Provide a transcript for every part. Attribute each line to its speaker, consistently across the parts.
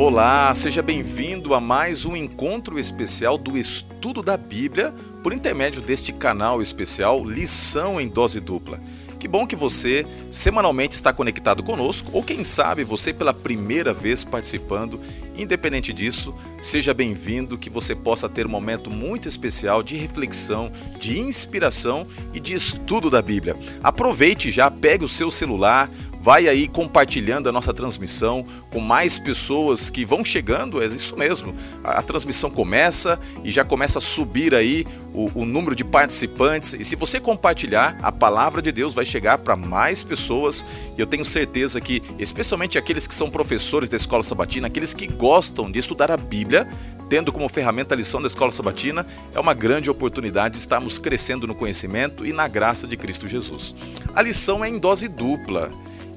Speaker 1: Olá, seja bem-vindo a mais um encontro especial do estudo da Bíblia por intermédio deste canal especial Lição em Dose Dupla. Que bom que você semanalmente está conectado conosco, ou quem sabe você pela primeira vez participando. Independente disso, seja bem-vindo, que você possa ter um momento muito especial de reflexão, de inspiração e de estudo da Bíblia. Aproveite já, pegue o seu celular, vai aí compartilhando a nossa transmissão com mais pessoas que vão chegando, é isso mesmo. A, a transmissão começa e já começa a subir aí o, o, número de participantes. E se você compartilhar, a palavra de Deus vai chegar para mais pessoas. E eu tenho certeza que, especialmente aqueles que são professores da escola sabatina, aqueles que gostam de estudar a Bíblia, tendo como ferramenta a lição da escola sabatina, é uma grande oportunidade de estarmos crescendo no conhecimento e na graça de Cristo Jesus. A lição é em dose dupla.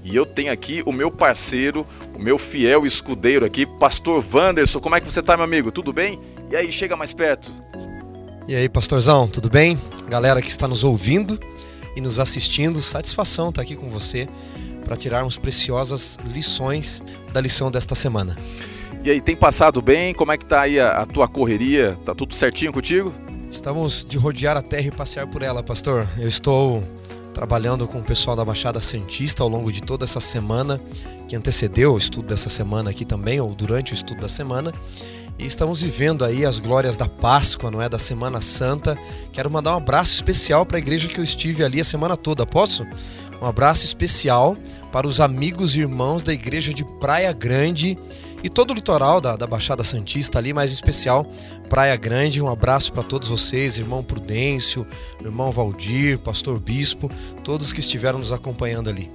Speaker 1: E eu tenho aqui o meu parceiro, o meu fiel escudeiro aqui, Pastor Wanderson. Como é que você está, meu amigo? Tudo bem? E aí, chega mais perto.
Speaker 2: E aí, pastorzão, tudo bem? Galera que está nos ouvindo e nos assistindo, satisfação estar aqui com você para tirarmos preciosas lições da lição desta semana.
Speaker 1: E aí, tem passado bem? Como é que tá aí a, a tua correria? Tá tudo certinho contigo?
Speaker 2: Estamos de rodear a terra e passear por ela, pastor. Eu estou trabalhando com o pessoal da Baixada Santista ao longo de toda essa semana, que antecedeu o estudo dessa semana aqui também, ou durante o estudo da semana. E estamos vivendo aí as glórias da Páscoa, não é? Da Semana Santa. Quero mandar um abraço especial para a igreja que eu estive ali a semana toda, posso? Um abraço especial para os amigos e irmãos da igreja de Praia Grande e todo o litoral da, da Baixada Santista ali, mas em especial Praia Grande. Um abraço para todos vocês, irmão Prudêncio, irmão Valdir, pastor Bispo, todos que estiveram nos acompanhando ali.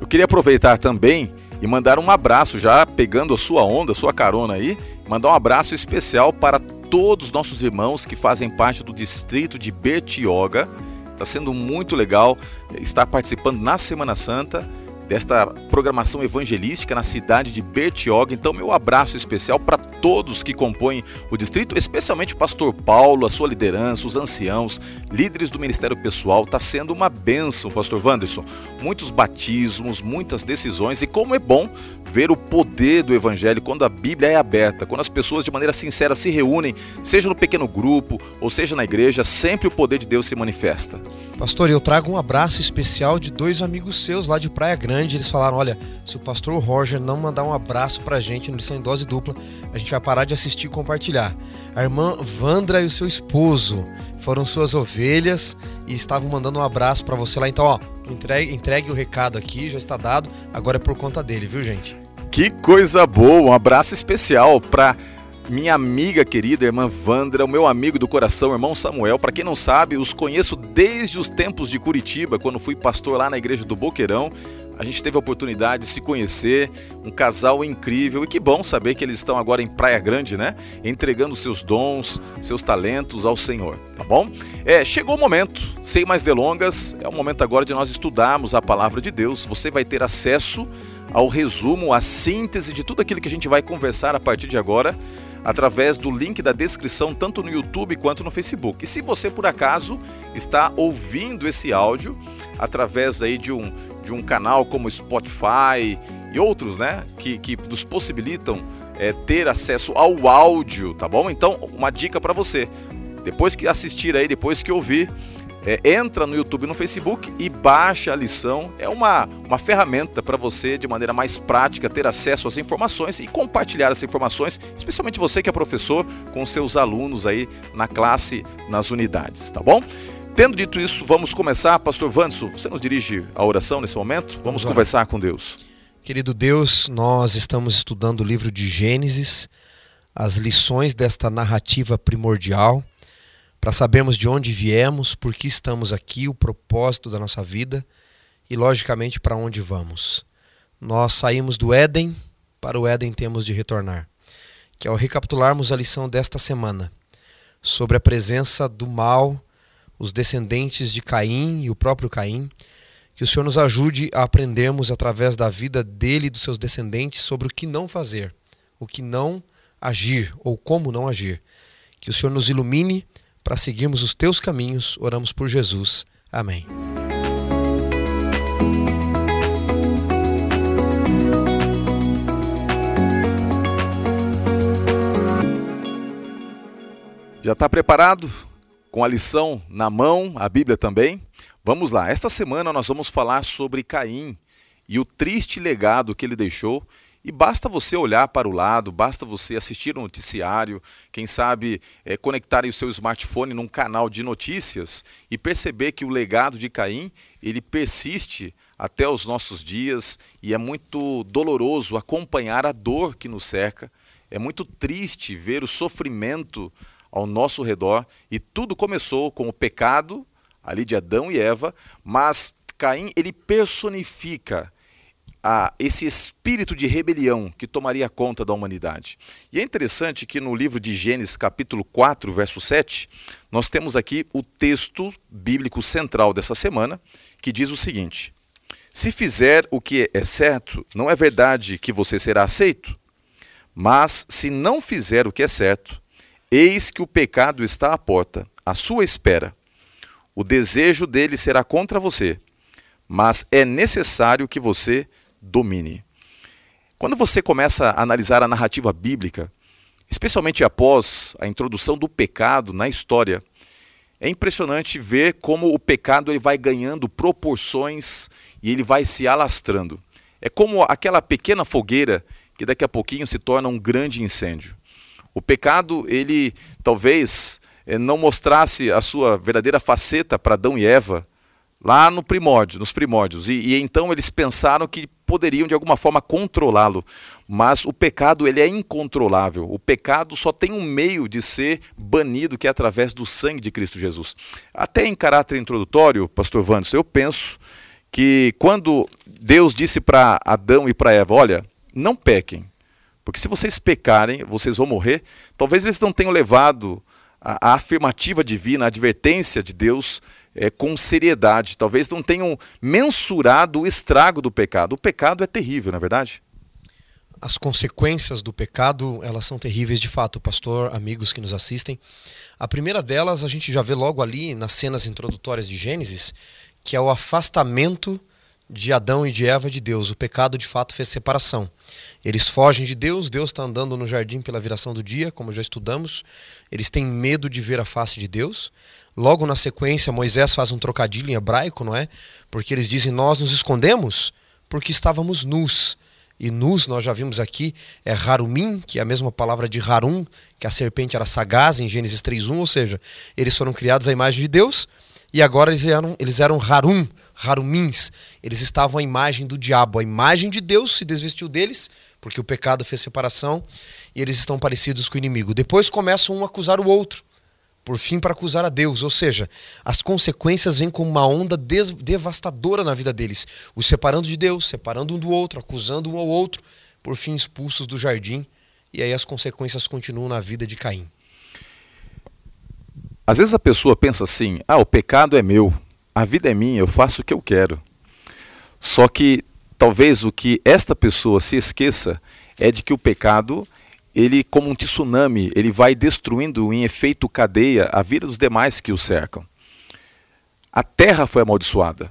Speaker 1: Eu queria aproveitar também e mandar um abraço, já pegando a sua onda, a sua carona aí, mandar um abraço especial para todos os nossos irmãos que fazem parte do distrito de Bertioga. Está sendo muito legal estar participando na Semana Santa desta programação evangelística na cidade de Bertioga. Então, meu abraço especial para todos que compõem o distrito, especialmente o pastor Paulo, a sua liderança, os anciãos, líderes do ministério pessoal. Está sendo uma bênção, pastor Wanderson. Muitos batismos, muitas decisões e como é bom ver o poder do evangelho quando a Bíblia é aberta, quando as pessoas de maneira sincera se reúnem, seja no pequeno grupo ou seja na igreja, sempre o poder de Deus se manifesta.
Speaker 2: Pastor, eu trago um abraço especial de dois amigos seus lá de Praia Grande. Eles falaram: olha, se o pastor Roger não mandar um abraço pra gente no lição em dose dupla, a gente vai parar de assistir e compartilhar. A irmã Vandra e o seu esposo foram suas ovelhas e estavam mandando um abraço para você lá. Então, ó, entregue, entregue o recado aqui, já está dado. Agora é por conta dele, viu, gente?
Speaker 1: Que coisa boa! Um abraço especial para minha amiga querida, irmã Vandra, o meu amigo do coração, irmão Samuel. Para quem não sabe, os conheço desde os tempos de Curitiba, quando fui pastor lá na igreja do Boqueirão. A gente teve a oportunidade de se conhecer, um casal incrível e que bom saber que eles estão agora em Praia Grande, né? Entregando seus dons, seus talentos ao Senhor, tá bom? É, chegou o momento, sem mais delongas, é o momento agora de nós estudarmos a palavra de Deus. Você vai ter acesso ao resumo, à síntese de tudo aquilo que a gente vai conversar a partir de agora através do link da descrição, tanto no YouTube quanto no Facebook. E se você por acaso está ouvindo esse áudio através aí de um, de um canal como Spotify e outros, né, que, que nos possibilitam é, ter acesso ao áudio, tá bom? Então, uma dica para você. Depois que assistir aí, depois que ouvir, é, entra no YouTube e no Facebook e baixa a lição. É uma, uma ferramenta para você, de maneira mais prática, ter acesso às informações e compartilhar essas informações, especialmente você que é professor, com seus alunos aí na classe, nas unidades, tá bom? Tendo dito isso, vamos começar. Pastor Vanso, você nos dirige a oração nesse momento? Vamos, vamos conversar com Deus.
Speaker 2: Querido Deus, nós estamos estudando o livro de Gênesis, as lições desta narrativa primordial para sabermos de onde viemos, por que estamos aqui, o propósito da nossa vida e, logicamente, para onde vamos. Nós saímos do Éden, para o Éden temos de retornar. Que ao recapitularmos a lição desta semana sobre a presença do mal, os descendentes de Caim e o próprio Caim, que o Senhor nos ajude a aprendermos através da vida dele e dos seus descendentes sobre o que não fazer, o que não agir ou como não agir. Que o Senhor nos ilumine para seguirmos os teus caminhos. Oramos por Jesus. Amém.
Speaker 1: Já está preparado? Com a lição na mão, a Bíblia também? Vamos lá, esta semana nós vamos falar sobre Caim e o triste legado que ele deixou e basta você olhar para o lado, basta você assistir o um noticiário, quem sabe é, conectar o seu smartphone num canal de notícias e perceber que o legado de Caim ele persiste até os nossos dias e é muito doloroso acompanhar a dor que nos cerca. É muito triste ver o sofrimento ao nosso redor e tudo começou com o pecado ali de Adão e Eva, mas Caim ele personifica a esse espírito de rebelião que tomaria conta da humanidade. E é interessante que no livro de Gênesis, capítulo 4, verso 7, nós temos aqui o texto bíblico central dessa semana, que diz o seguinte: Se fizer o que é certo, não é verdade que você será aceito? Mas se não fizer o que é certo, Eis que o pecado está à porta, à sua espera. O desejo dele será contra você, mas é necessário que você domine. Quando você começa a analisar a narrativa bíblica, especialmente após a introdução do pecado na história, é impressionante ver como o pecado ele vai ganhando proporções e ele vai se alastrando. É como aquela pequena fogueira que daqui a pouquinho se torna um grande incêndio. O pecado, ele talvez eh, não mostrasse a sua verdadeira faceta para Adão e Eva lá no primórdio, nos primórdios. E, e então eles pensaram que poderiam de alguma forma controlá-lo. Mas o pecado ele é incontrolável. O pecado só tem um meio de ser banido, que é através do sangue de Cristo Jesus. Até em caráter introdutório, pastor Vandes, eu penso que quando Deus disse para Adão e para Eva, olha, não pequem, porque se vocês pecarem, vocês vão morrer. Talvez eles não tenham levado a, a afirmativa divina, a advertência de Deus é, com seriedade. Talvez não tenham mensurado o estrago do pecado. O pecado é terrível, não é verdade?
Speaker 2: As consequências do pecado, elas são terríveis de fato, pastor, amigos que nos assistem. A primeira delas a gente já vê logo ali nas cenas introdutórias de Gênesis, que é o afastamento de Adão e de Eva de Deus. O pecado de fato fez separação. Eles fogem de Deus, Deus está andando no jardim pela viração do dia, como já estudamos. Eles têm medo de ver a face de Deus. Logo na sequência, Moisés faz um trocadilho em hebraico, não é? Porque eles dizem: Nós nos escondemos porque estávamos nus. E nus, nós já vimos aqui, é harumim, que é a mesma palavra de harum, que a serpente era sagaz em Gênesis 3.1, ou seja, eles foram criados à imagem de Deus, e agora eles eram, eles eram harum, harumins. Eles estavam à imagem do diabo. A imagem de Deus se desvestiu deles, porque o pecado fez separação, e eles estão parecidos com o inimigo. Depois começam um a acusar o outro, por fim para acusar a Deus. Ou seja, as consequências vêm com uma onda devastadora na vida deles, os separando de Deus, separando um do outro, acusando um ao outro, por fim expulsos do jardim. E aí as consequências continuam na vida de Caim.
Speaker 1: Às vezes a pessoa pensa assim: ah, o pecado é meu, a vida é minha, eu faço o que eu quero. Só que talvez o que esta pessoa se esqueça é de que o pecado, ele como um tsunami, ele vai destruindo em efeito cadeia a vida dos demais que o cercam. A terra foi amaldiçoada.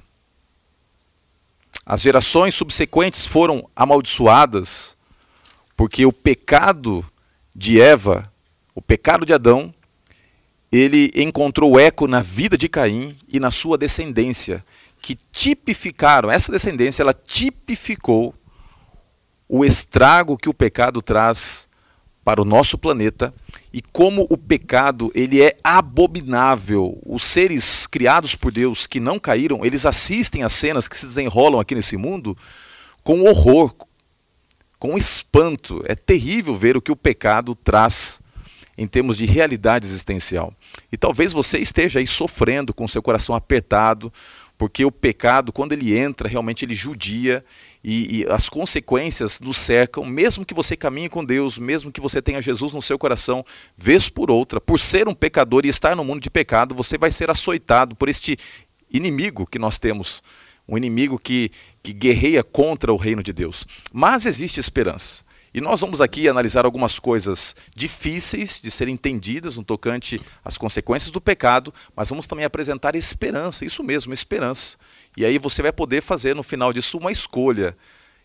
Speaker 1: As gerações subsequentes foram amaldiçoadas porque o pecado de Eva, o pecado de Adão, ele encontrou eco na vida de Caim e na sua descendência, que tipificaram, essa descendência, ela tipificou o estrago que o pecado traz para o nosso planeta e como o pecado ele é abominável. Os seres criados por Deus que não caíram, eles assistem às cenas que se desenrolam aqui nesse mundo com horror, com espanto. É terrível ver o que o pecado traz em termos de realidade existencial. E talvez você esteja aí sofrendo com seu coração apertado, porque o pecado, quando ele entra, realmente ele judia e, e, as consequências nos cercam, mesmo que você caminhe com Deus, mesmo que você tenha Jesus no seu coração, vez por outra, por ser um pecador e estar no mundo de pecado, você vai ser açoitado por este inimigo que nós temos, um inimigo que, que guerreia contra o reino de Deus. Mas existe esperança. E nós vamos aqui analisar algumas coisas difíceis de serem entendidas no tocante às consequências do pecado, mas vamos também apresentar esperança, isso mesmo, esperança. E aí você vai poder fazer no final disso uma escolha.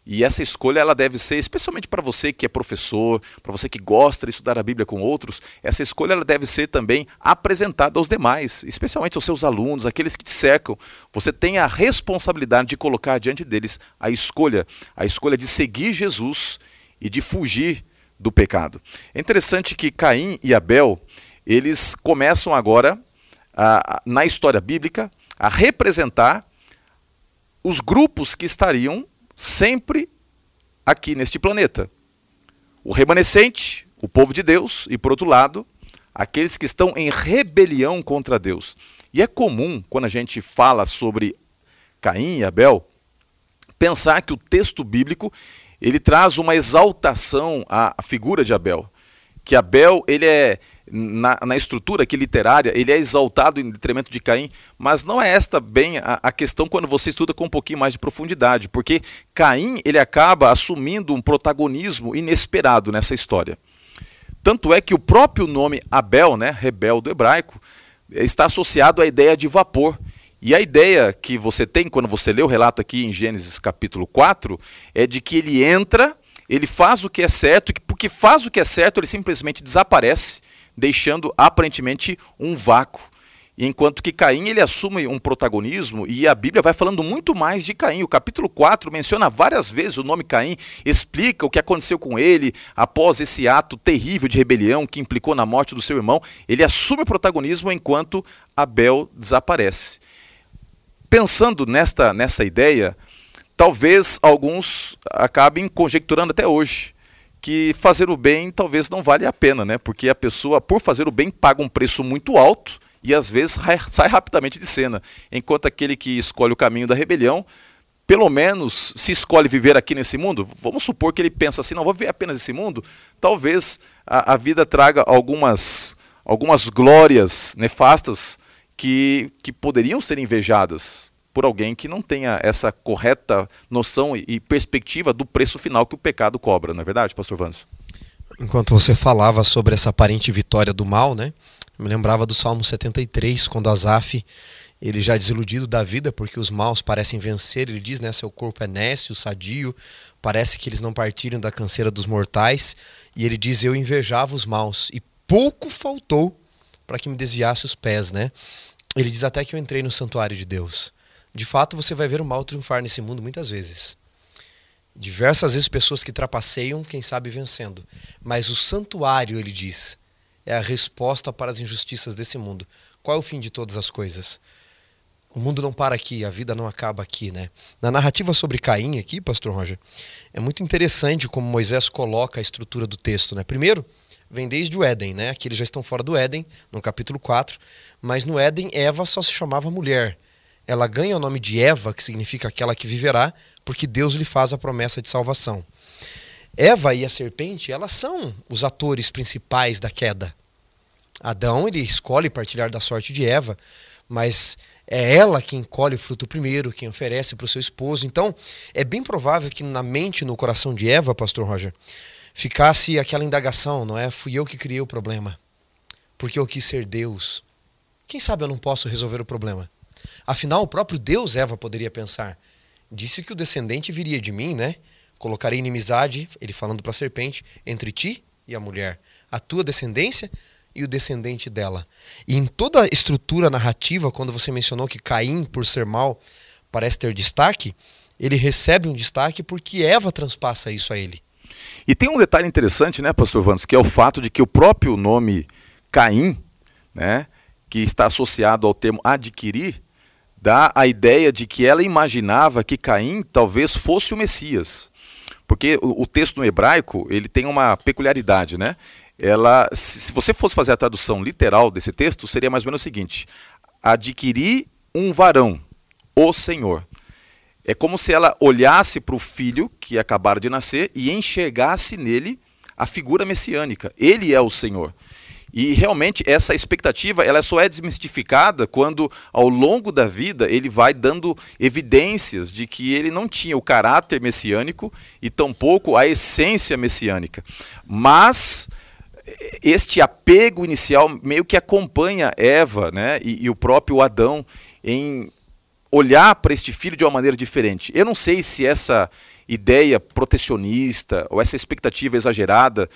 Speaker 1: E essa escolha ela deve ser, especialmente para você que é professor, para você que gosta de estudar a Bíblia com outros, essa escolha ela deve ser também apresentada aos demais, especialmente aos seus alunos, aqueles que te cercam. Você tem a responsabilidade de colocar diante deles a escolha, a escolha de seguir Jesus e de fugir do pecado. É interessante que Caim e Abel, eles começam agora, a, na história bíblica, a representar os grupos que estariam sempre aqui neste planeta. O remanescente, o povo de Deus, e por outro lado, aqueles que estão em rebelião contra Deus. E é comum, quando a gente fala sobre Caim e Abel, pensar que o texto bíblico ele traz uma exaltação à figura de Abel. Que Abel ele é na, na, estrutura aqui literária, ele é exaltado em detrimento de Caim, mas não é esta bem a, a, questão quando você estuda com um pouquinho mais de profundidade, porque Caim ele acaba assumindo um protagonismo inesperado nessa história. Tanto é que o próprio nome Abel, né, rebel do hebraico, está associado à ideia de vapor. E a ideia que você tem quando você lê o relato aqui em Gênesis capítulo 4 é de que ele entra, ele faz o que é certo, e porque faz o que é certo, ele simplesmente desaparece deixando aparentemente um vácuo. Enquanto que Caim ele assume um protagonismo e a Bíblia vai falando muito mais de Caim. O capítulo 4 menciona várias vezes o nome Caim, explica o que aconteceu com ele após esse ato terrível de rebelião que implicou na morte do seu irmão. Ele assume o protagonismo enquanto Abel desaparece. Pensando nesta, nessa ideia, talvez alguns acabem conjecturando até hoje que fazer o bem talvez não vale a pena, né? Porque a pessoa, por fazer o bem, paga um preço muito alto e às vezes sai rapidamente de cena. Enquanto aquele que escolhe o caminho da rebelião, pelo menos se escolhe viver aqui nesse mundo, vamos supor que ele pensa assim, não vou viver apenas esse mundo, talvez a, a vida traga algumas, algumas glórias nefastas que, que poderiam ser invejadas por alguém que não tenha essa correta noção e perspectiva do preço final que o pecado cobra, não é verdade, pastor Vans?
Speaker 2: Enquanto você falava sobre essa aparente vitória do mal, né? Me lembrava do Salmo 73, quando Asaf, ele já desiludido da vida, porque os maus parecem vencer, ele diz, né, seu corpo é nécio, sadio, parece que eles não partiram da canseira dos mortais, e ele diz, eu invejava os maus, e pouco faltou para que me desviasse os pés, né? Ele diz até que eu entrei no santuário de Deus. De fato, você vai ver o mal triunfar nesse mundo muitas vezes. Diversas vezes pessoas que trapaceiam, quem sabe vencendo. Mas o santuário, ele diz, é a resposta para as injustiças desse mundo. Qual é o fim de todas as coisas? O mundo não para aqui, a vida não acaba aqui, né? Na narrativa sobre Caim aqui, pastor Roger, é muito interessante como Moisés coloca a estrutura do texto, né? Primeiro, vem desde o Éden, né? Aqui eles já estão fora do Éden, no capítulo 4, mas no Éden Eva só se chamava mulher ela ganha o nome de Eva, que significa aquela que viverá, porque Deus lhe faz a promessa de salvação. Eva e a serpente, elas são os atores principais da queda. Adão, ele escolhe partilhar da sorte de Eva, mas é ela quem colhe o fruto primeiro, quem oferece para o seu esposo. Então, é bem provável que na mente no coração de Eva, pastor Roger, ficasse aquela indagação, não é? Fui eu que criei o problema. Porque eu quis ser Deus. Quem sabe eu não posso resolver o problema? Afinal, o próprio Deus, Eva poderia pensar. Disse que o descendente viria de mim, né? Colocarei inimizade, ele falando para a serpente, entre ti e a mulher, a tua descendência e o descendente dela. E em toda a estrutura narrativa, quando você mencionou que Caim, por ser mal, parece ter destaque, ele recebe um destaque porque Eva transpassa isso a ele.
Speaker 1: E tem um detalhe interessante, né, pastor Vantos, que é o fato de que o próprio nome Caim, né, que está associado ao termo adquirir, dá a ideia de que ela imaginava que Caim talvez fosse o Messias. Porque o, o texto no hebraico, ele tem uma peculiaridade, né? Ela, se você fosse fazer a tradução literal desse texto, seria mais ou menos o seguinte: adquirir um varão, o Senhor. É como se ela olhasse para o filho que acabara de nascer e enxergasse nele a figura messiânica. Ele é o Senhor. E realmente essa expectativa ela só é desmistificada quando ao longo da vida ele vai dando evidências de que ele não tinha o caráter messiânico e tampouco a essência messiânica. Mas este apego inicial meio que acompanha Eva né, e, e o próprio Adão em olhar para este filho de uma maneira diferente. Eu não sei se essa ideia protecionista ou essa expectativa exagerada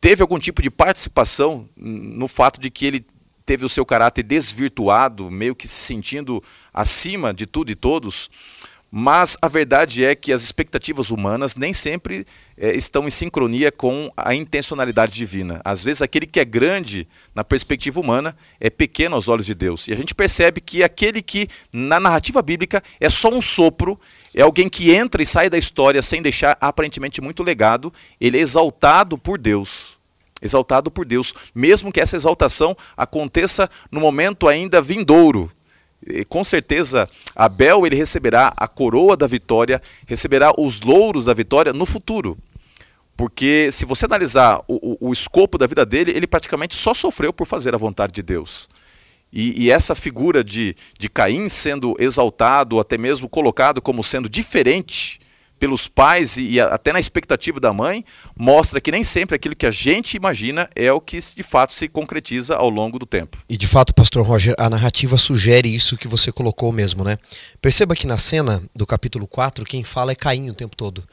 Speaker 1: teve algum tipo de participação no fato de que ele teve o seu caráter desvirtuado, meio que se sentindo acima de tudo e todos? Mas a verdade é que as expectativas humanas nem sempre é, estão em sincronia com a intencionalidade divina. Às vezes, aquele que é grande na perspectiva humana é pequeno aos olhos de Deus. E a gente percebe que aquele que, na narrativa bíblica, é só um sopro, é alguém que entra e sai da história sem deixar aparentemente muito legado, ele é exaltado por Deus. Exaltado por Deus, mesmo que essa exaltação aconteça no momento ainda vindouro, e, com certeza Abel ele receberá a coroa da vitória, receberá os louros da vitória no futuro. Porque se você analisar o, o, o escopo da vida dele, ele praticamente só sofreu por fazer a vontade de Deus. E, e, essa figura de, de Caim sendo exaltado, até mesmo colocado como sendo diferente pelos pais e, até na expectativa da mãe, mostra que nem sempre aquilo que a gente imagina é o que de fato se concretiza ao longo do tempo.
Speaker 2: E de fato, pastor Roger, a narrativa sugere isso que você colocou mesmo, né? Perceba que na cena do capítulo 4, quem fala é Caim o tempo todo.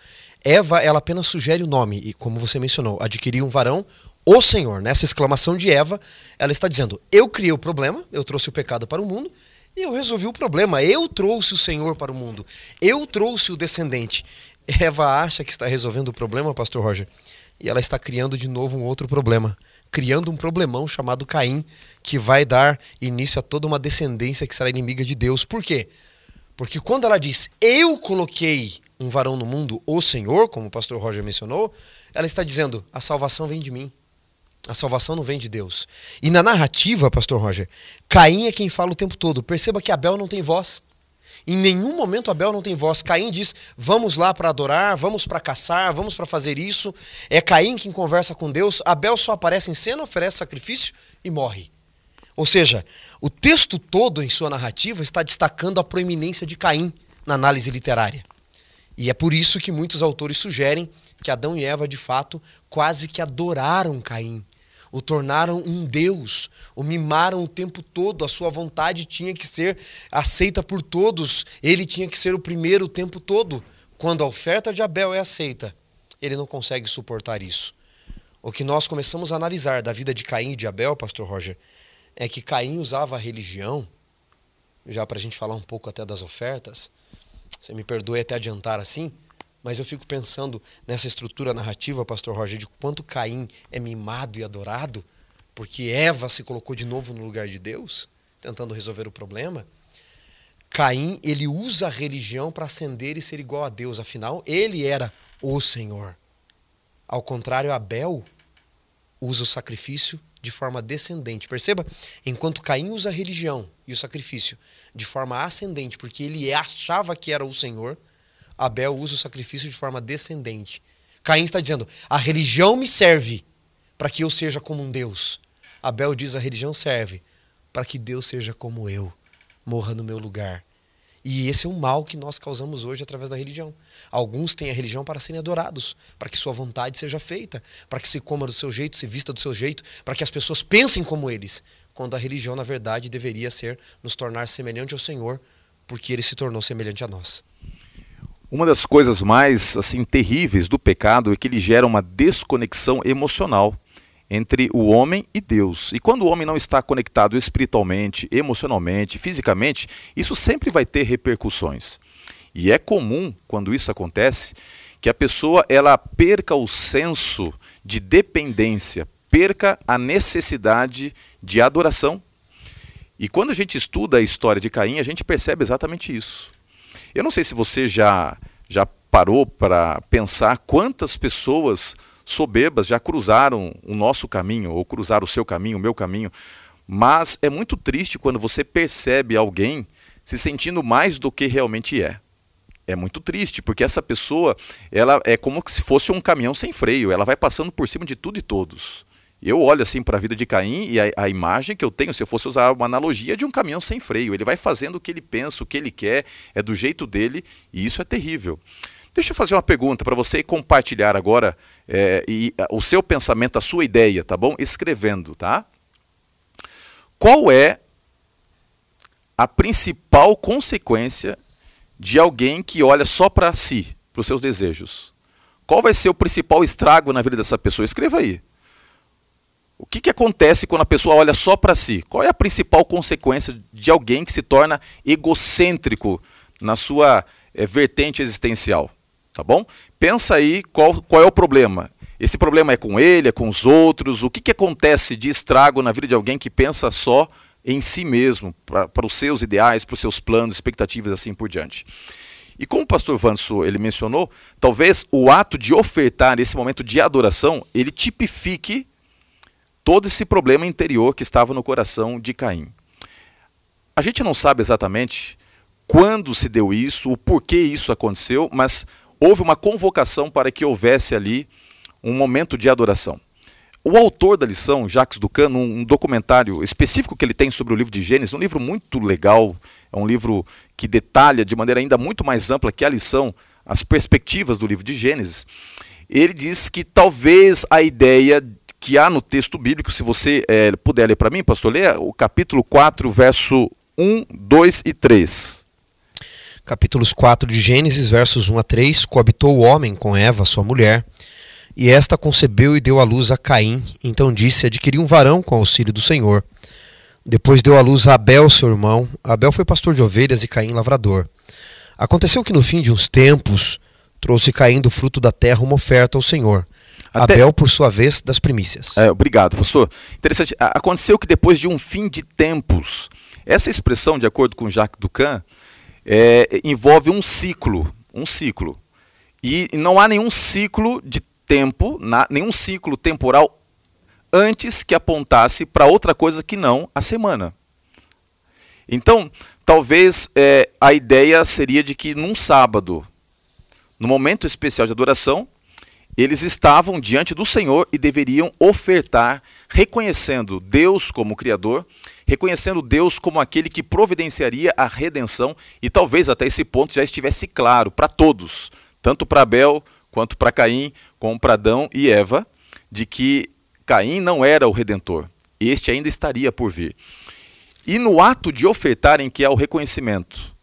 Speaker 2: Eva, ela apenas sugere o nome e como você mencionou, adquiriu um varão, o Senhor. Nessa exclamação de Eva, ela está dizendo: "Eu criei o problema, eu trouxe o pecado para o mundo, e eu resolvi o problema. Eu trouxe o Senhor para o mundo. Eu trouxe o descendente. Eva acha que está resolvendo o problema, pastor Roger, e ela está criando de novo um outro problema. Criando um problemão chamado Caim, que vai dar início a toda uma descendência que será inimiga de Deus. Por quê? Porque quando ela diz, eu coloquei um varão no mundo, o Senhor, como o pastor Roger mencionou, ela está dizendo, a salvação vem de mim. A salvação não vem de Deus. E na narrativa, pastor Roger, Caim é quem fala o tempo todo. Perceba que Abel não tem voz. Em nenhum momento Abel não tem voz. Caim diz: "Vamos lá para adorar, vamos para caçar, vamos para fazer isso". É Caim quem conversa com Deus. Abel só aparece em cena, oferece sacrifício e morre. Ou seja, o texto todo em sua narrativa está destacando a proeminência de Caim na análise literária. E é por isso que muitos autores sugerem que Adão e Eva, de fato, quase que adoraram Caim. O tornaram um Deus, o mimaram o tempo todo, a sua vontade tinha que ser aceita por todos, ele tinha que ser o primeiro o tempo todo. Quando a oferta de Abel é aceita, ele não consegue suportar isso. O que nós começamos a analisar da vida de Caim e de Abel, pastor Roger, é que Caim usava a religião, já para a gente falar um pouco até das ofertas, você me perdoe até adiantar assim, mas eu fico pensando nessa estrutura narrativa, pastor Roger, de quanto Caim é mimado e adorado, porque Eva se colocou de novo no lugar de Deus, tentando resolver o problema. Caim, ele usa a religião para ascender e ser igual a Deus, afinal, ele era o Senhor. Ao contrário, Abel usa o sacrifício de forma descendente. Perceba? Enquanto Caim usa a religião e o sacrifício de forma ascendente, porque ele achava que era o Senhor, Abel usa o sacrifício de forma descendente. Caim está dizendo: a religião me serve para que eu seja como um Deus. Abel diz: a religião serve para que Deus seja como eu, morra no meu lugar. E esse é um mal que nós causamos hoje através da religião. Alguns têm a religião para serem adorados, para que sua vontade seja feita, para que se coma do seu jeito, se vista do seu jeito, para que as pessoas pensem como eles. Quando a religião, na verdade, deveria ser nos tornar semelhante ao Senhor, porque ele se tornou semelhante a nós.
Speaker 1: Uma das coisas mais assim terríveis do pecado é que ele gera uma desconexão emocional entre o homem e Deus. E quando o homem não está conectado espiritualmente, emocionalmente, fisicamente, isso sempre vai ter repercussões. E é comum quando isso acontece que a pessoa ela perca o senso de dependência, perca a necessidade de adoração. E quando a gente estuda a história de Caim, a gente percebe exatamente isso. Eu não sei se você já, já parou para pensar quantas pessoas soberbas já cruzaram o nosso caminho, ou cruzaram o seu caminho, o meu caminho. Mas é muito triste quando você percebe alguém se sentindo mais do que realmente é. É muito triste, porque essa pessoa, ela é como se fosse um caminhão sem freio, ela vai passando por cima de tudo e todos. Eu olho assim para a vida de Caim e a, a, imagem que eu tenho, se eu fosse usar uma analogia de um caminhão sem freio, ele vai fazendo o que ele pensa, o que ele quer, é do jeito dele, e isso é terrível. Deixa eu fazer uma pergunta para você compartilhar agora é, e, o seu pensamento, a sua ideia, tá bom? Escrevendo, tá? Qual é a principal consequência de alguém que olha só para si, para os seus desejos? Qual vai ser o principal estrago na vida dessa pessoa? Escreva aí. O que, que acontece quando a pessoa olha só para si? Qual é a principal consequência de alguém que se torna egocêntrico na sua é, vertente existencial? Tá bom? Pensa aí qual, qual é o problema. Esse problema é com ele, é com os outros? O que, que acontece de estrago na vida de alguém que pensa só em si mesmo, para os seus ideais, para os seus planos, expectativas assim por diante? E como o pastor Vanso ele mencionou, talvez o ato de ofertar esse momento de adoração, ele tipifique todo esse problema interior que estava no coração de Caim. A gente não sabe exatamente quando se deu isso, o porquê isso aconteceu, mas houve uma convocação para que houvesse ali um momento de adoração. O autor da lição, Jacques Ducan, num documentário específico que ele tem sobre o livro de Gênesis, um livro muito legal, é um livro que detalha de maneira ainda muito mais ampla que a lição as perspectivas do livro de Gênesis. Ele diz que talvez a ideia que há no texto bíblico, se você é, puder ler para mim, pastor, lê o capítulo 4, verso 1, 2 e 3.
Speaker 2: Capítulos 4 de Gênesis, versos 1 a 3: Coabitou o homem com Eva, sua mulher, e esta concebeu e deu à luz a Caim. Então disse: Adquiri um varão com auxílio do Senhor. Depois deu à luz a Abel, seu irmão. Abel foi pastor de ovelhas e Caim lavrador. Aconteceu que no fim de uns tempos trouxe Caim do fruto da terra uma oferta ao Senhor. Até... Abel, por sua vez, das primícias.
Speaker 1: É, obrigado, pastor. Interessante. Aconteceu que depois de um fim de tempos, essa expressão, de acordo com Jacques Ducan, é, envolve um ciclo. Um ciclo. E não há nenhum ciclo de tempo, na, nenhum ciclo temporal antes que apontasse para outra coisa que não a semana. Então, talvez é, a ideia seria de que num sábado, no momento especial de adoração, eles estavam diante do Senhor e deveriam ofertar, reconhecendo Deus como Criador, reconhecendo Deus como aquele que providenciaria a redenção, e talvez até esse ponto já estivesse claro para todos, tanto para Abel quanto para Caim, como para Adão e Eva, de que Caim não era o redentor, este ainda estaria por vir. E no ato de ofertar, em que há o reconhecimento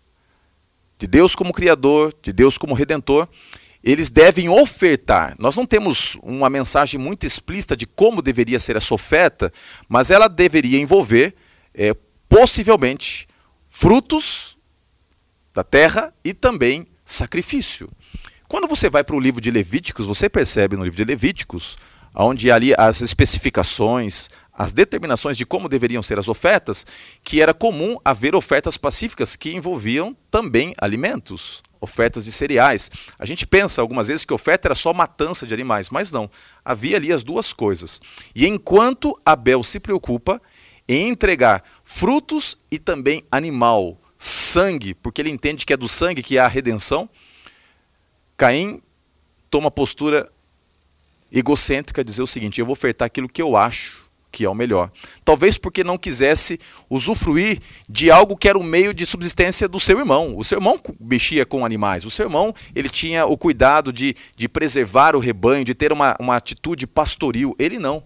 Speaker 1: de Deus como Criador, de Deus como Redentor, eles devem ofertar. Nós não temos uma mensagem muito explícita de como deveria ser essa oferta, mas ela deveria envolver, é, possivelmente, frutos da terra e também sacrifício. Quando você vai para o livro de Levíticos, você percebe no livro de Levíticos, onde ali as especificações, as determinações de como deveriam ser as ofertas, que era comum haver ofertas pacíficas que envolviam também alimentos, ofertas de cereais. A gente pensa algumas vezes que oferta era só matança de animais, mas não. Havia ali as duas coisas. E enquanto Abel se preocupa em entregar frutos e também animal, sangue, porque ele entende que é do sangue que há a redenção, Caim toma postura egocêntrica, dizer o seguinte: eu vou ofertar aquilo que eu acho que é o melhor. Talvez porque não quisesse usufruir de algo que era o meio de subsistência do seu irmão. O seu irmão mexia com animais. O seu irmão ele tinha o cuidado de, de preservar o rebanho, de ter uma, uma atitude pastoril. Ele não.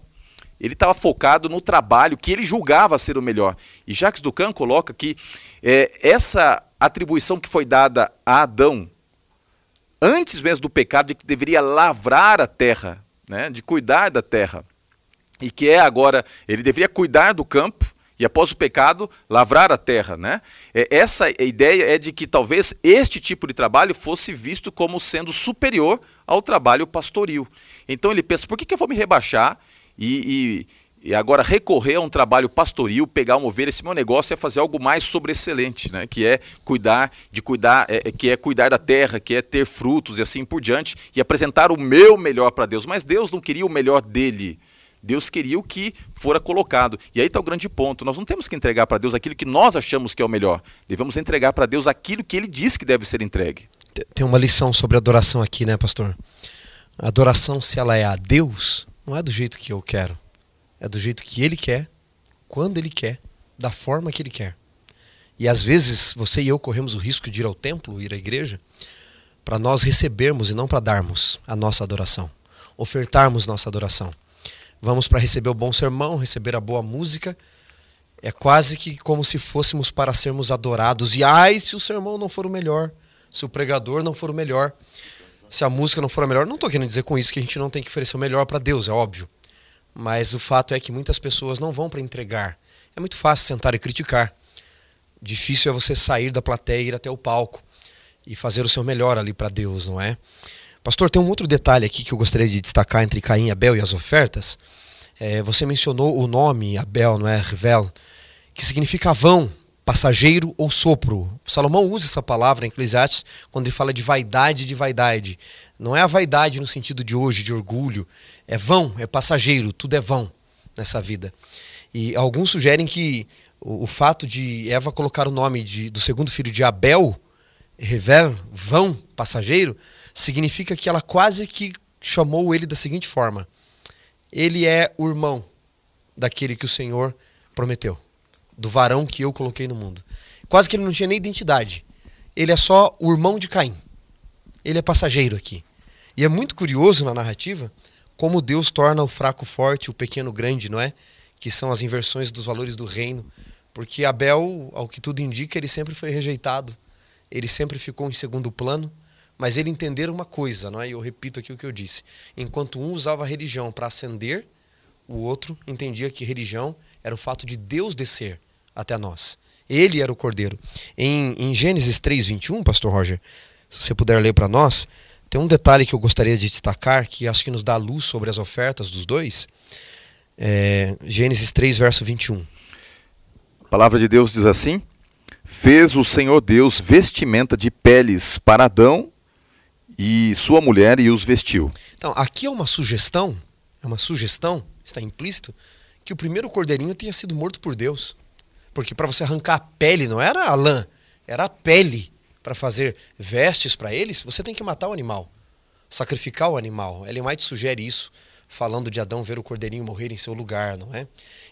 Speaker 1: Ele estava focado no trabalho que ele julgava ser o melhor. E Jacques Ducan coloca que é, essa atribuição que foi dada a Adão antes mesmo do pecado, de que deveria lavrar a terra, né, de cuidar da terra, e que é agora, ele deveria cuidar do campo, e após o pecado, lavrar a terra. Né? É, essa ideia é de que talvez este tipo de trabalho fosse visto como sendo superior ao trabalho pastoril. Então ele pensa, por que, que eu vou me rebaixar e, e e agora recorrer a um trabalho pastoril, pegar uma ovelha, esse meu negócio é fazer algo mais sobreexcelente, né? que é cuidar de cuidar, é, é, que é cuidar da terra, que é ter frutos e assim por diante, e apresentar o meu melhor para Deus. Mas Deus não queria o melhor dele. Deus queria o que fora colocado. E aí está o grande ponto. Nós não temos que entregar para Deus aquilo que nós achamos que é o melhor. Devemos entregar para Deus aquilo que Ele diz que deve ser entregue.
Speaker 2: Tem uma lição sobre adoração aqui, né, pastor? A adoração, se ela é a Deus, não é do jeito que eu quero é do jeito que ele quer, quando ele quer, da forma que ele quer. E às vezes você e eu corremos o risco de ir ao templo, ir à igreja, para nós recebermos e não para darmos a nossa adoração, ofertarmos nossa adoração. Vamos para receber o bom sermão, receber a boa música. É quase que como se fôssemos para sermos adorados. E ai, se o sermão não for o melhor, se o pregador não for o melhor. Se a música não for a melhor, não estou querendo dizer com isso que a gente não tem que oferecer o melhor para Deus, é óbvio. Mas o fato é que muitas pessoas não vão para entregar. É muito fácil sentar e criticar. Difícil é você sair da plateia e ir até o palco e fazer o seu melhor ali para Deus, não é? Pastor, tem um outro detalhe aqui que eu gostaria de destacar entre Caim e Abel e as ofertas. É, você mencionou o nome Abel, não é? Revel, que significa vão, passageiro ou sopro. Salomão usa essa palavra em Eclesiastes quando ele fala de vaidade de vaidade. Não é a vaidade no sentido de hoje, de orgulho. É vão, é passageiro, tudo é vão nessa vida. E alguns sugerem que o, o fato de Eva colocar o nome de, do segundo filho de Abel, Revel, vão, passageiro, significa que ela quase que chamou ele da seguinte forma: Ele é o irmão daquele que o Senhor prometeu, do varão que eu coloquei no mundo. Quase que ele não tinha nem identidade. Ele é só o irmão de Caim. Ele é passageiro aqui. E é muito curioso na narrativa como Deus torna o fraco forte, o pequeno grande, não é? Que são as inversões dos valores do reino. Porque Abel, ao que tudo indica, ele sempre foi rejeitado. Ele sempre ficou em segundo plano mas ele entender uma coisa, não é? Eu repito aqui o que eu disse. Enquanto um usava a religião para ascender, o outro entendia que religião era o fato de Deus descer até nós. Ele era o cordeiro. Em, em Gênesis 3:21, pastor Roger, se você puder ler para nós, tem um detalhe que eu gostaria de destacar que acho que nos dá luz sobre as ofertas dos dois. É, Gênesis 3, verso 21.
Speaker 1: A palavra de Deus diz assim: Fez o Senhor Deus vestimenta de peles para Adão e sua mulher e os vestiu.
Speaker 2: Então, aqui é uma sugestão, é uma sugestão, está implícito, que o primeiro cordeirinho tenha sido morto por Deus. Porque para você arrancar a pele, não era a lã, era a pele. Para fazer vestes para eles, você tem que matar o animal, sacrificar o animal. Ellen White sugere isso, falando de Adão ver o cordeirinho morrer em seu lugar, não é?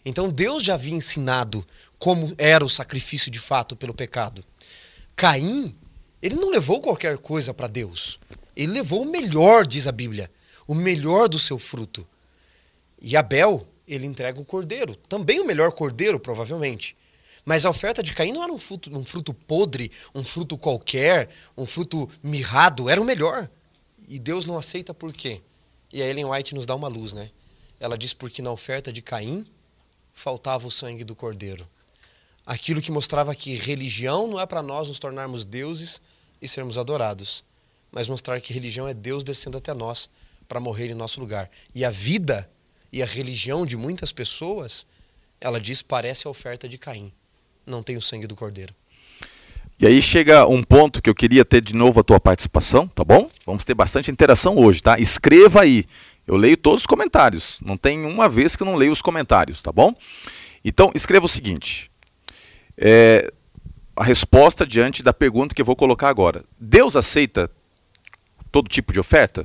Speaker 2: Então Deus já havia ensinado como era o sacrifício de fato pelo pecado. Caim ele não levou qualquer coisa para Deus. Ele levou o melhor, diz a Bíblia, o melhor do seu fruto. E Abel, ele entrega o cordeiro, também o melhor cordeiro, provavelmente. Mas a oferta de Caim não era um fruto, um fruto podre, um fruto qualquer, um fruto mirrado, era o melhor. E Deus não aceita por quê? E a Ellen White nos dá uma luz, né? Ela diz porque na oferta de Caim faltava o sangue do cordeiro aquilo que mostrava que religião não é para nós nos tornarmos deuses e sermos adorados, mas mostrar que religião é Deus descendo até nós para morrer em nosso lugar. E a vida e a religião de muitas pessoas, ela diz, parece a oferta de Caim. Não tem o sangue do cordeiro.
Speaker 1: E aí chega um ponto que eu queria ter de novo a tua participação, tá bom? Vamos ter bastante interação hoje, tá? Escreva aí. Eu leio todos os comentários. Não tem uma vez que eu não leio os comentários, tá bom? Então, escreva o seguinte: é, a resposta diante da pergunta que eu vou colocar agora. Deus aceita todo tipo de oferta?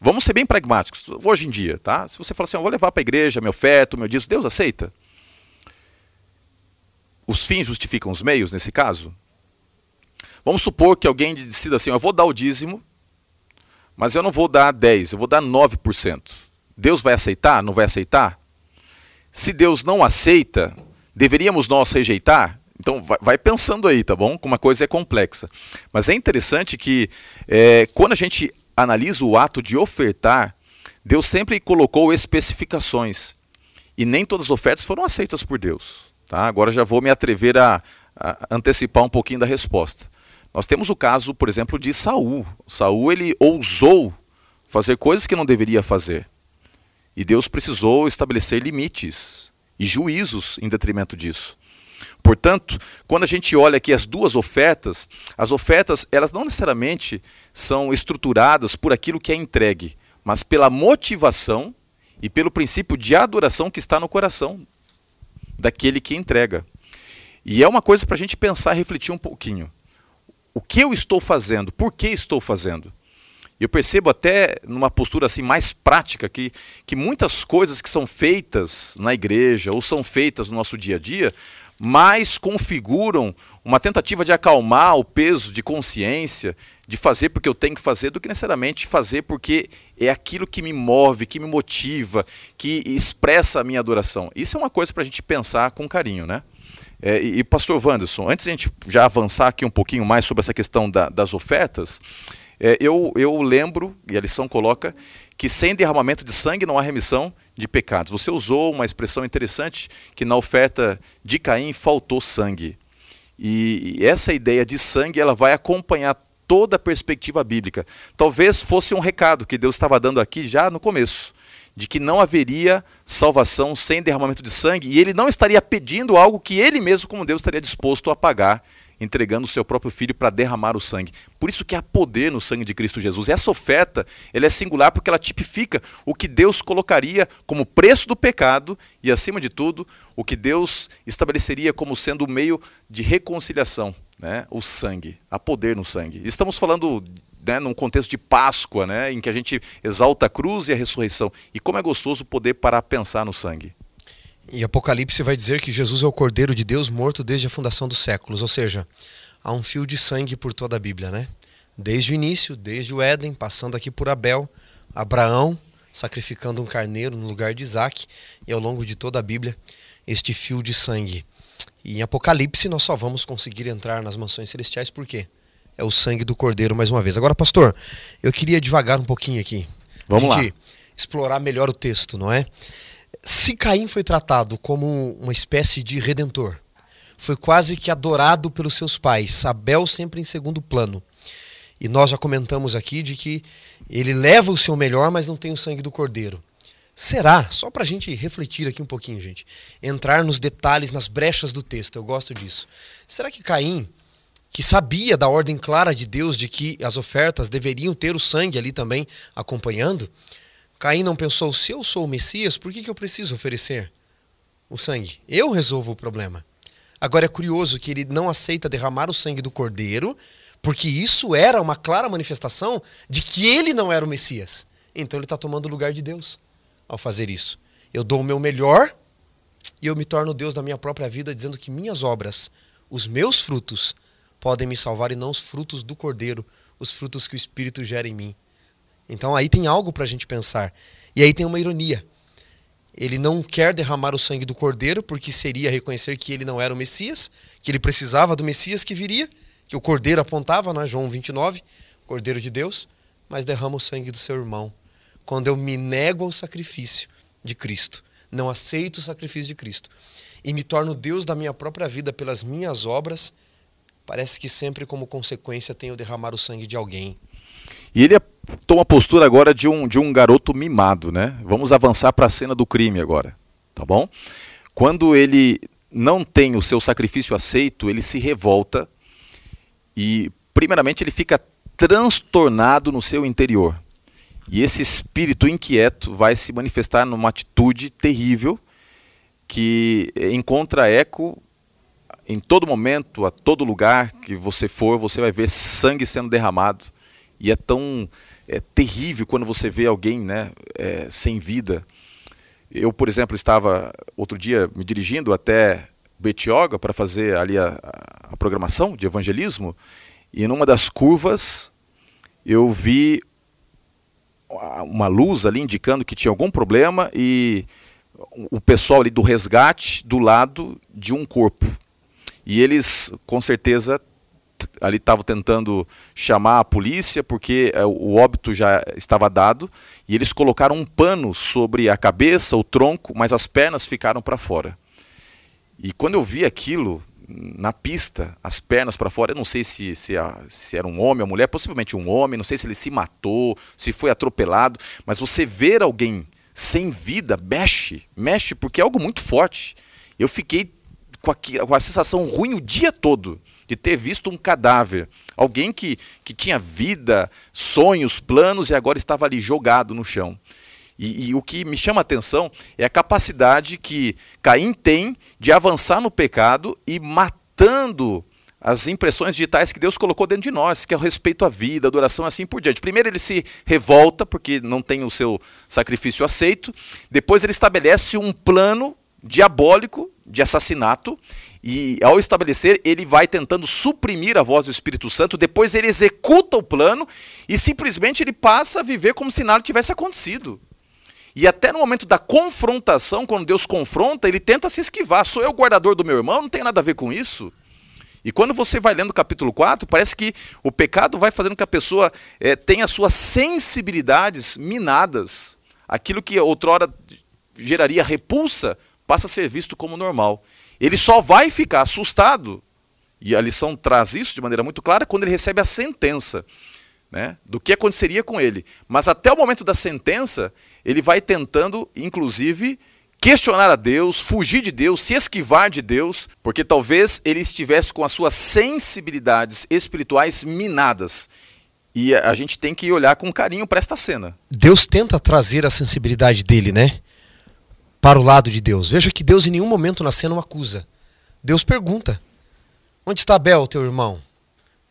Speaker 1: Vamos ser bem pragmáticos, hoje em dia, tá? Se você falar assim, eu vou levar para a igreja meu feto, meu dízimo, Deus aceita? Os fins justificam os meios nesse caso? Vamos supor que alguém decida assim, eu vou dar o dízimo, mas eu não vou dar 10, eu vou dar 9%. Deus vai aceitar? Não vai aceitar? Se Deus não aceita, Deveríamos nós rejeitar? Então vai, pensando aí, tá bom? Como a coisa é complexa. Mas é interessante que é, quando a gente analisa o ato de ofertar, Deus sempre colocou especificações. E nem todas as ofertas foram aceitas por Deus. Tá? Agora já vou me atrever a, a antecipar um pouquinho da resposta. Nós temos o caso, por exemplo, de Saul. Saul ele ousou fazer coisas que não deveria fazer. E Deus precisou estabelecer limites e juízos em detrimento disso. Portanto, quando a gente olha aqui as duas ofertas, as ofertas, elas não necessariamente são estruturadas por aquilo que é entregue, mas pela motivação e pelo princípio de adoração que está no coração daquele que entrega. E é uma coisa para a gente pensar e refletir um pouquinho. O que eu estou fazendo? Por que estou fazendo? Eu percebo até numa postura assim mais prática que, que muitas coisas que são feitas na igreja ou são feitas no nosso dia a dia mais configuram uma tentativa de acalmar o peso de consciência, de fazer porque eu tenho que fazer, do que necessariamente fazer porque é aquilo que me move, que me motiva, que expressa a minha adoração. Isso é uma coisa para a gente pensar com carinho, né? É, e, pastor Wanderson, antes de a gente já avançar aqui um pouquinho mais sobre essa questão da, das ofertas, É, eu, eu lembro, e a lição coloca, que sem derramamento de sangue não há remissão de pecados. Você usou uma expressão interessante que na oferta de Caim faltou sangue. E essa ideia de sangue ela vai acompanhar toda a perspectiva bíblica. Talvez fosse um recado que Deus estava dando aqui já no começo, de que não haveria salvação sem derramamento de sangue, e ele não estaria pedindo algo que ele mesmo, como Deus, estaria disposto a pagar entregando o seu próprio filho para derramar o sangue. Por isso que há poder no sangue de Cristo Jesus. Essa oferta, ela é singular porque ela tipifica o que Deus colocaria como preço do pecado e acima de tudo, o que Deus estabeleceria como sendo o meio de reconciliação, né? O sangue, há poder no sangue. Estamos falando né, num contexto de Páscoa, né, em que a gente exalta a cruz e a ressurreição. E como é gostoso poder parar pensar no sangue.
Speaker 2: E Apocalipse vai dizer que Jesus é o Cordeiro de Deus morto desde a fundação dos séculos, ou seja, há um fio de sangue por toda a Bíblia, né? Desde o início, desde o Éden, passando aqui por Abel, Abraão sacrificando um carneiro no lugar de Isaac, e ao longo de toda a Bíblia, este fio de sangue. E em Apocalipse nós só vamos conseguir entrar nas mansões celestiais por quê? É o sangue do Cordeiro mais uma vez. Agora, pastor, eu queria devagar um pouquinho aqui.
Speaker 1: Vamos lá.
Speaker 2: explorar melhor o texto, não é? Se Caim foi tratado como uma espécie de redentor, foi quase que adorado pelos seus pais, Abel sempre em segundo plano. E nós já comentamos aqui de que ele leva o seu melhor, mas não tem o sangue do cordeiro. Será? Só para a gente refletir aqui um pouquinho, gente. Entrar nos detalhes, nas brechas do texto. Eu gosto disso. Será que Caim, que sabia da ordem clara de Deus de que as ofertas deveriam ter o sangue ali também acompanhando, Caim não pensou, se eu sou o Messias, por que, que eu preciso oferecer o sangue? Eu resolvo o problema. Agora é curioso que ele não aceita derramar o sangue do cordeiro, porque isso era uma clara manifestação de que ele não era o Messias. Então ele está tomando o lugar de Deus ao fazer isso. Eu dou o meu melhor e eu me torno Deus da minha própria vida, dizendo que minhas obras, os meus frutos, podem me salvar e não os frutos do cordeiro, os frutos que o Espírito gera em mim. Então aí tem algo para a gente pensar. E aí tem uma ironia. Ele não quer derramar o sangue do cordeiro porque seria reconhecer que ele não era o Messias, que ele precisava do Messias que viria, que o cordeiro apontava, né? João 29, cordeiro de Deus, mas derrama o sangue do seu irmão. Quando eu me nego ao sacrifício de Cristo, não aceito o sacrifício de Cristo e me torno Deus da minha própria vida pelas minhas obras, parece que sempre como consequência tenho derramar o sangue de alguém.
Speaker 1: E ele toma a postura agora de um, de um garoto mimado, né? Vamos avançar para a cena do crime agora, tá bom? Quando ele não tem o seu sacrifício aceito, ele se revolta e, primeiramente, ele fica transtornado no seu interior. E esse espírito inquieto vai se manifestar numa atitude terrível que encontra eco em todo momento, a todo lugar que você for, você vai ver sangue sendo derramado e é tão é, terrível quando você vê alguém né, é, sem vida. Eu, por exemplo, estava outro dia me dirigindo até Betioga para fazer ali a, a, programação de evangelismo e numa das curvas eu vi uma luz ali indicando que tinha algum problema e o pessoal ali do resgate do lado de um corpo. E eles, com certeza, ali estavam tentando chamar a polícia porque é, o óbito já estava dado e eles colocaram um pano sobre a cabeça, o tronco, mas as pernas ficaram para fora. E quando eu vi aquilo na pista, as pernas para fora, eu não sei se, se, a, se, era um homem ou mulher, possivelmente um homem, não sei se ele se matou, se foi atropelado, mas você ver alguém sem vida mexe, mexe porque é algo muito forte. Eu fiquei com a, com a sensação ruim o dia todo de ter visto um cadáver. Alguém que, que tinha vida, sonhos, planos e agora estava ali jogado no chão. E, e, o que me chama a atenção é a capacidade que Caim tem de avançar no pecado e matando as impressões digitais que Deus colocou dentro de nós, que é o respeito à vida, adoração assim por diante. Primeiro ele se revolta porque não tem o seu sacrifício aceito, depois ele estabelece um plano diabólico de assassinato e ao estabelecer, ele vai tentando suprimir a voz do Espírito Santo, depois ele executa o plano e simplesmente ele passa a viver como se nada tivesse acontecido. E até no momento da confrontação, quando Deus confronta, ele tenta se esquivar. Sou eu o guardador do meu irmão? Não tem nada a ver com isso. E quando você vai lendo o capítulo 4, parece que o pecado vai fazendo com que a pessoa é, tenha suas sensibilidades minadas. Aquilo que outrora geraria repulsa passa a ser visto como normal. Ele só vai ficar assustado, e a lição traz isso de maneira muito clara, quando ele recebe a sentença né, do que aconteceria com ele. Mas até o momento da sentença, ele vai tentando, inclusive, questionar a Deus, fugir de Deus, se esquivar de Deus, porque talvez ele estivesse com as suas sensibilidades espirituais minadas. E a gente tem que olhar com carinho para esta cena.
Speaker 2: Deus tenta trazer a sensibilidade dele, né? Para o lado de Deus. Veja que Deus em nenhum momento na cena o acusa. Deus pergunta: Onde está Abel, teu irmão?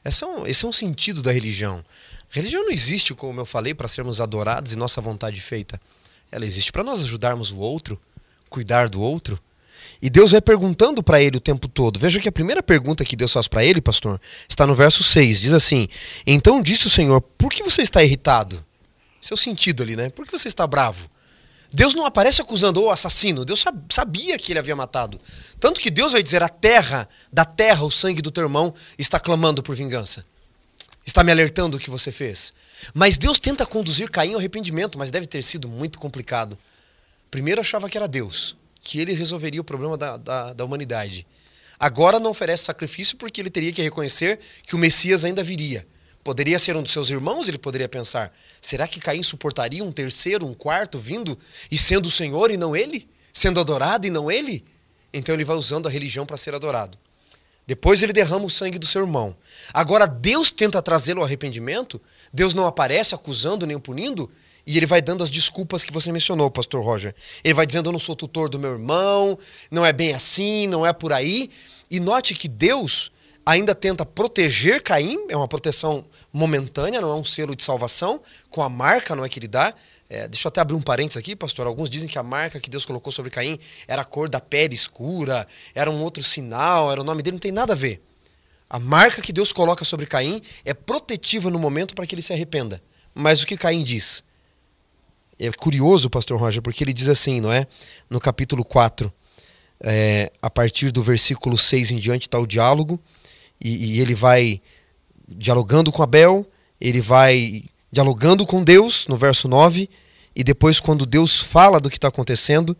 Speaker 2: Esse é um, esse é um sentido da religião. A religião não existe, como eu falei, para sermos adorados e nossa vontade feita. Ela existe para nós ajudarmos o outro, cuidar do outro. E Deus vai perguntando para ele o tempo todo. Veja que a primeira pergunta que Deus faz para ele, pastor, está no verso 6. Diz assim: Então disse o Senhor, por que você está irritado? Esse é sentido ali, né? Por que você está bravo? Deus não aparece acusando o assassino. Deus sabia que ele havia matado. Tanto que Deus vai dizer: a terra, da terra, o sangue do teu irmão está clamando por vingança está me alertando o que você fez. Mas Deus tenta conduzir Caim ao arrependimento, mas deve ter sido muito complicado. Primeiro achava que era Deus, que ele resolveria o problema da, da, da humanidade. Agora não oferece sacrifício porque ele teria que reconhecer que o Messias ainda viria. Poderia ser um dos seus irmãos, ele poderia pensar: será que Caim suportaria um terceiro, um quarto vindo e sendo o Senhor e não ele? Sendo adorado e não ele? Então ele vai usando a religião para ser adorado. Depois ele derrama o sangue do seu irmão. Agora Deus tenta trazê-lo ao arrependimento, Deus não aparece acusando nem punindo, e ele vai dando as desculpas que você mencionou, pastor Roger. Ele vai dizendo: Eu não sou tutor do meu irmão, não é bem assim, não é por aí. E note que Deus ainda tenta proteger Caim, é uma proteção momentânea, não é um selo de salvação, com a marca, não é que ele dá. É, deixa eu até abrir um parênteses aqui, pastor. Alguns dizem que a marca que Deus colocou sobre Caim era a cor da pele escura, era um outro sinal, era o nome dele, não tem nada a ver. A marca que Deus coloca sobre Caim é protetiva no momento para que ele se arrependa. Mas o que Caim diz? É curioso, pastor Roger, porque ele diz assim, não é? No capítulo 4, é, a partir do versículo 6 em diante está o diálogo, e, e ele vai dialogando com Abel, ele vai dialogando com Deus, no verso 9, e depois, quando Deus fala do que está acontecendo,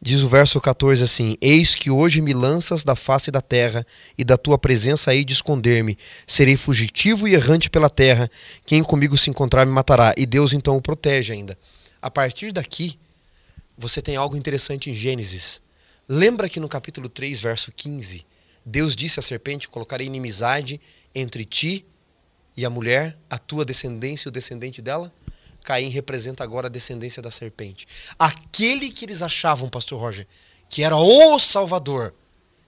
Speaker 2: diz o verso 14 assim: Eis que hoje me lanças da face da terra, e da tua presença hei de esconder-me. Serei fugitivo e errante pela terra. Quem comigo se encontrar me matará. E Deus então o protege ainda. A partir daqui, você tem algo interessante em Gênesis. Lembra que no capítulo 3, verso 15, Deus disse à serpente: Colocarei inimizade entre ti e a mulher, a tua descendência e o descendente dela? Caim representa agora a descendência da serpente. Aquele que eles achavam, pastor Roger, que era o Salvador,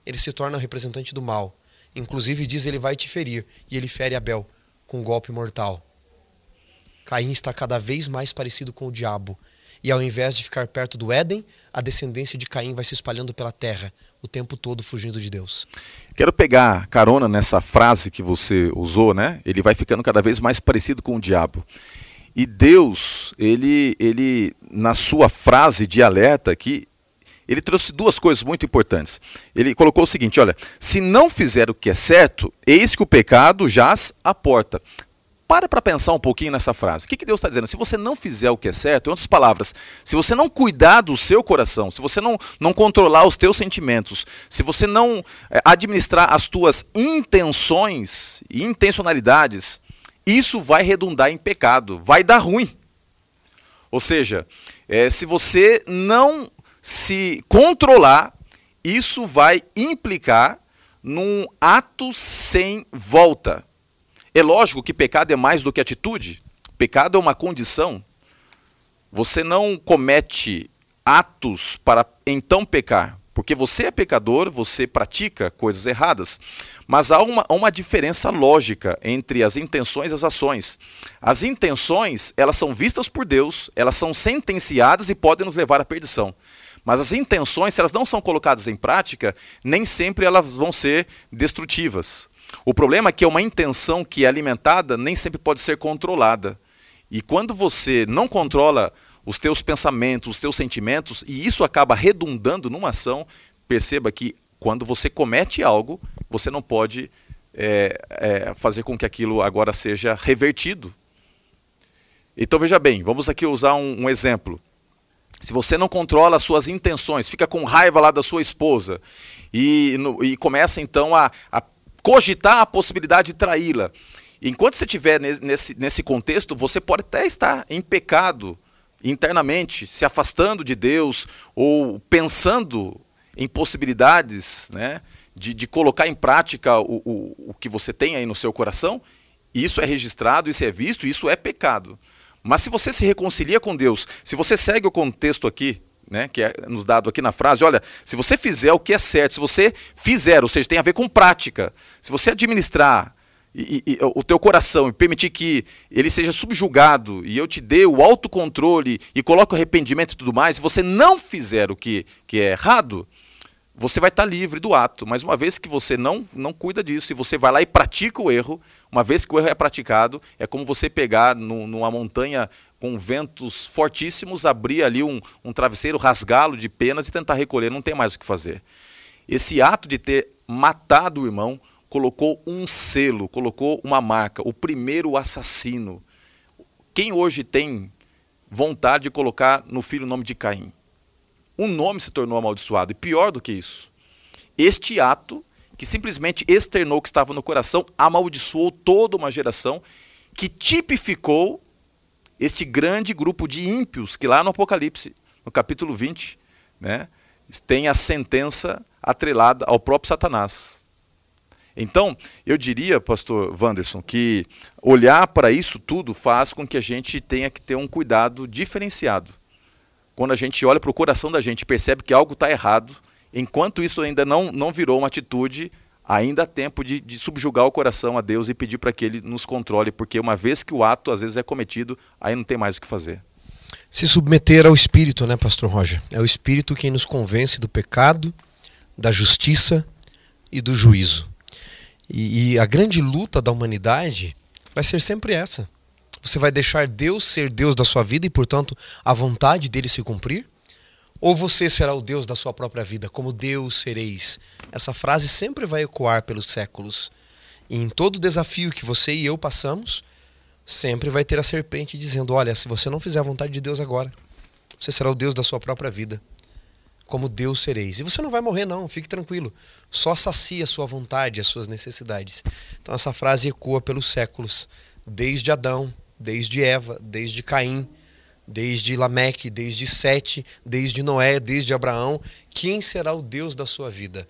Speaker 2: ele se torna representante do mal. Inclusive diz ele vai te ferir e ele fere Abel com um golpe mortal. Caim está cada vez mais parecido com o diabo. E ao invés de ficar perto do Éden, a descendência de Caim vai se espalhando pela terra, o tempo todo fugindo de Deus.
Speaker 1: Quero pegar carona nessa frase que você usou, né? Ele vai ficando cada vez mais parecido com o diabo. E Deus, ele, ele na sua frase de alerta aqui, ele trouxe duas coisas muito importantes. Ele colocou o seguinte: olha, se não fizer o que é certo, eis que o pecado jaz à porta. Para para pensar um pouquinho nessa frase. O que, que Deus está dizendo? Se você não fizer o que é certo, em outras palavras, se você não cuidar do seu coração, se você não, não controlar os teus sentimentos, se você não é, administrar as tuas intenções e intencionalidades, isso vai redundar em pecado, vai dar ruim. Ou seja, é, se você não se controlar, isso vai implicar num ato sem volta. É lógico que pecado é mais do que atitude. Pecado é uma condição. Você não comete atos para então pecar, porque você é pecador, você pratica coisas erradas. Mas há uma, uma diferença lógica entre as intenções e as ações. As intenções, elas são vistas por Deus, elas são sentenciadas e podem nos levar à perdição. Mas as intenções, se elas não são colocadas em prática, nem sempre elas vão ser destrutivas. O problema é que é uma intenção que é alimentada nem sempre pode ser controlada. E quando você não controla os teus pensamentos, os teus sentimentos, e isso acaba redundando numa ação, perceba que quando você comete algo, você não pode é, é, fazer com que aquilo agora seja revertido. Então veja bem, vamos aqui usar um, um exemplo. Se você não controla as suas intenções, fica com raiva lá da sua esposa e, no, e começa então a, a cogitar a possibilidade de traí-la. Enquanto você estiver nesse, nesse contexto, você pode até estar em pecado internamente, se afastando de Deus ou pensando em possibilidades né, de, de colocar em prática o, o, o que você tem aí no seu coração. Isso é registrado, isso é visto, isso é pecado. Mas se você se reconcilia com Deus, se você segue o contexto aqui, né, que é nos dado aqui na frase, olha, se você fizer o que é certo, se você fizer, ou seja, tem a ver com prática, se você administrar e, e, o teu coração e permitir que ele seja subjugado e eu te dê o autocontrole e coloque o arrependimento e tudo mais, se você não fizer o que, que é errado, você vai estar livre do ato. Mas uma vez que você não, não cuida disso e você vai lá e pratica o erro, uma vez que o erro é praticado, é como você pegar no, numa montanha com ventos fortíssimos, abrir ali um, um travesseiro, rasgá-lo de penas e tentar recolher, não tem mais o que fazer. Esse ato de ter matado o irmão colocou um selo, colocou uma marca, o primeiro assassino. Quem hoje tem vontade de colocar no filho o nome de Caim? o nome se tornou amaldiçoado. E pior do que isso, este ato, que simplesmente externou o que estava no coração, amaldiçoou toda uma geração que tipificou este grande grupo de ímpios que lá no Apocalipse, no capítulo 20, né, tem a sentença atrelada ao próprio Satanás. Então, eu diria, pastor Wanderson, que olhar para isso tudo faz com que a gente tenha que ter um cuidado diferenciado quando a gente olha para o coração da gente percebe que algo está errado, enquanto isso ainda não, não virou uma atitude, ainda há tempo de, de subjugar o coração a Deus e pedir para que Ele nos controle, porque uma vez que o ato às vezes é cometido, aí não tem mais o que fazer.
Speaker 2: Se submeter ao Espírito, né, Pastor Roger? É o Espírito quem nos convence do pecado, da justiça e do juízo. E, e a grande luta da humanidade vai ser sempre essa você vai deixar Deus ser Deus da sua vida e, portanto, a vontade dele se cumprir? Ou você será o Deus da sua própria vida, como Deus sereis? Essa frase sempre vai ecoar pelos séculos. E em todo desafio que você e eu passamos, sempre vai ter a serpente dizendo: Olha, se você não fizer a vontade de Deus agora, você será o Deus da sua própria vida. Como Deus sereis. E você não vai morrer, não, fique tranquilo. Só sacia a sua vontade, as suas necessidades. Então essa frase ecoa pelos séculos, desde Adão, desde Eva, desde Caim, desde Lameque, desde Sete, desde Noé, desde Abraão. Quem será o Deus da sua vida?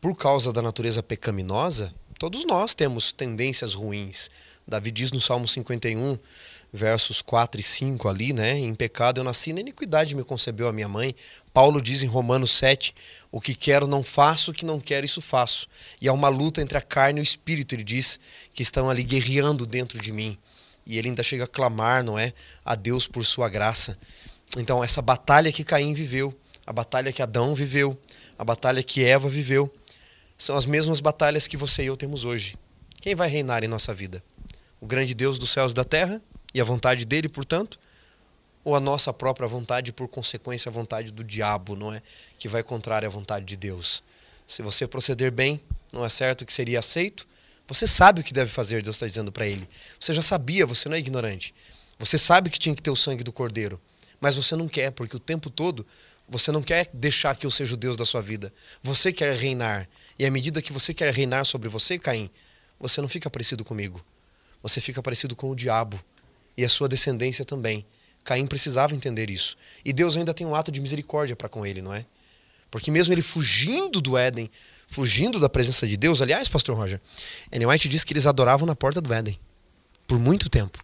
Speaker 2: Por causa da natureza pecaminosa, todos nós temos tendências ruins. Davi diz no Salmo 51, versos 4 e 5 ali, né? Em pecado eu nasci, na iniquidade me concebeu a minha mãe. Paulo diz em Romanos 7, o que quero não faço, o que não quero isso faço. E há uma luta entre a carne e o espírito, ele diz, que estão ali guerreando dentro de mim e ele ainda chega a clamar, não é, a Deus por sua graça. Então essa batalha que Caim viveu, a batalha que Adão viveu, a batalha que Eva viveu, são as mesmas batalhas que você e eu temos hoje. Quem vai reinar em nossa vida? O grande Deus dos céus e da terra e a vontade dele, portanto, ou a nossa própria vontade por consequência a vontade do diabo, não é, que vai contrária à vontade de Deus? Se você proceder bem, não é certo que seria aceito, você sabe o que deve fazer, Deus está dizendo para ele. Você já sabia, você não é ignorante. Você sabe que tinha que ter o sangue do cordeiro, mas você não quer, porque o tempo todo você não quer deixar que eu seja o Deus da sua vida. Você quer reinar. E à medida que você quer reinar sobre você, Caim, você não fica parecido comigo. Você fica parecido com o diabo e a sua descendência também. Caim precisava entender isso. E Deus ainda tem um ato de misericórdia para com ele, não é? Porque mesmo ele fugindo do Éden, fugindo da presença de Deus. Aliás, pastor Roger, Ellen White diz que eles adoravam na porta do Éden por muito tempo.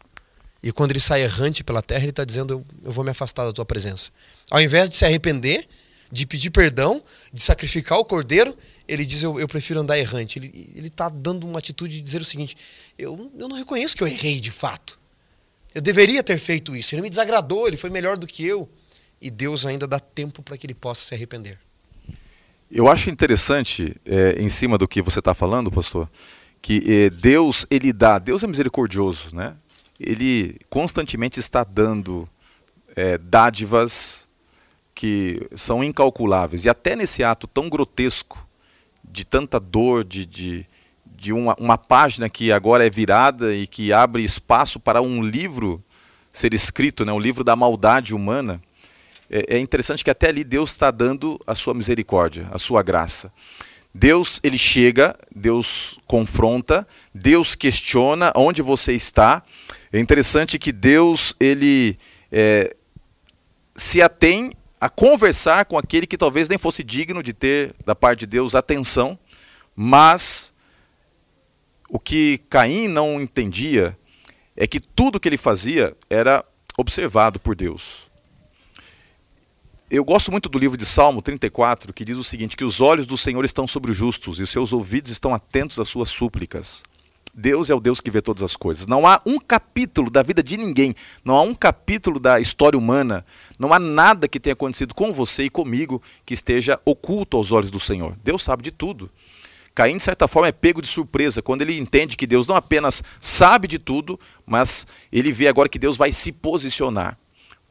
Speaker 2: E quando ele sai errante pela terra, ele está dizendo: eu, eu vou me afastar da tua presença. Ao invés de se arrepender, de pedir perdão, de sacrificar o cordeiro, ele diz: Eu, eu prefiro andar errante. Ele está dando uma atitude de dizer o seguinte: eu, eu não reconheço que eu errei de fato. Eu deveria ter feito isso. Ele me desagradou, ele foi melhor do que eu. E Deus ainda dá tempo para que ele possa se arrepender.
Speaker 1: Eu acho interessante, é, em cima do que você está falando, pastor, que é, Deus ele dá, Deus é misericordioso, né? Ele constantemente está dando é, dádivas que são incalculáveis. E até nesse ato tão grotesco de tanta dor, de, de, de uma, uma página que agora é virada e que abre espaço para um livro ser escrito, né, o livro da maldade humana, é, é interessante que até ali Deus está dando a sua misericórdia, a sua graça. Deus ele chega, Deus confronta, Deus questiona onde você está. É interessante que Deus ele é, se atém a conversar com aquele que talvez nem fosse digno de ter da parte de Deus atenção, mas o que Caim não entendia é que tudo que ele fazia era observado por Deus. Eu gosto muito do livro de Salmo 34, que diz o seguinte: que os olhos do Senhor estão sobre os justos e os seus ouvidos estão atentos às suas súplicas. Deus é o Deus que vê todas as coisas. Não há um capítulo da vida de ninguém, não há um capítulo da história humana, não há nada que tenha acontecido com você e comigo que esteja oculto aos olhos do Senhor. Deus sabe de tudo. Caim, de certa forma, é pego de surpresa quando ele entende que Deus não apenas sabe de tudo, mas ele vê agora que Deus vai se posicionar.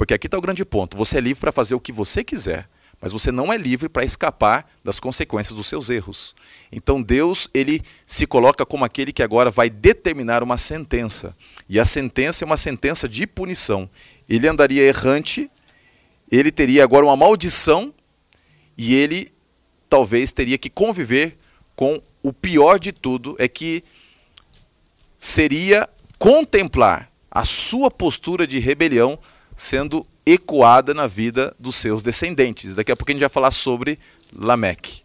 Speaker 1: Porque aqui está o grande ponto: você é livre para fazer o que você quiser, mas você não é livre para escapar das consequências dos seus erros. Então Deus ele se coloca como aquele que agora vai determinar uma sentença. E a sentença é uma sentença de punição. Ele andaria errante, ele teria agora uma maldição e ele talvez teria que conviver com o pior de tudo é que seria contemplar a sua postura de rebelião sendo ecoada na vida dos seus descendentes. Daqui a pouco a gente vai falar sobre Lameque.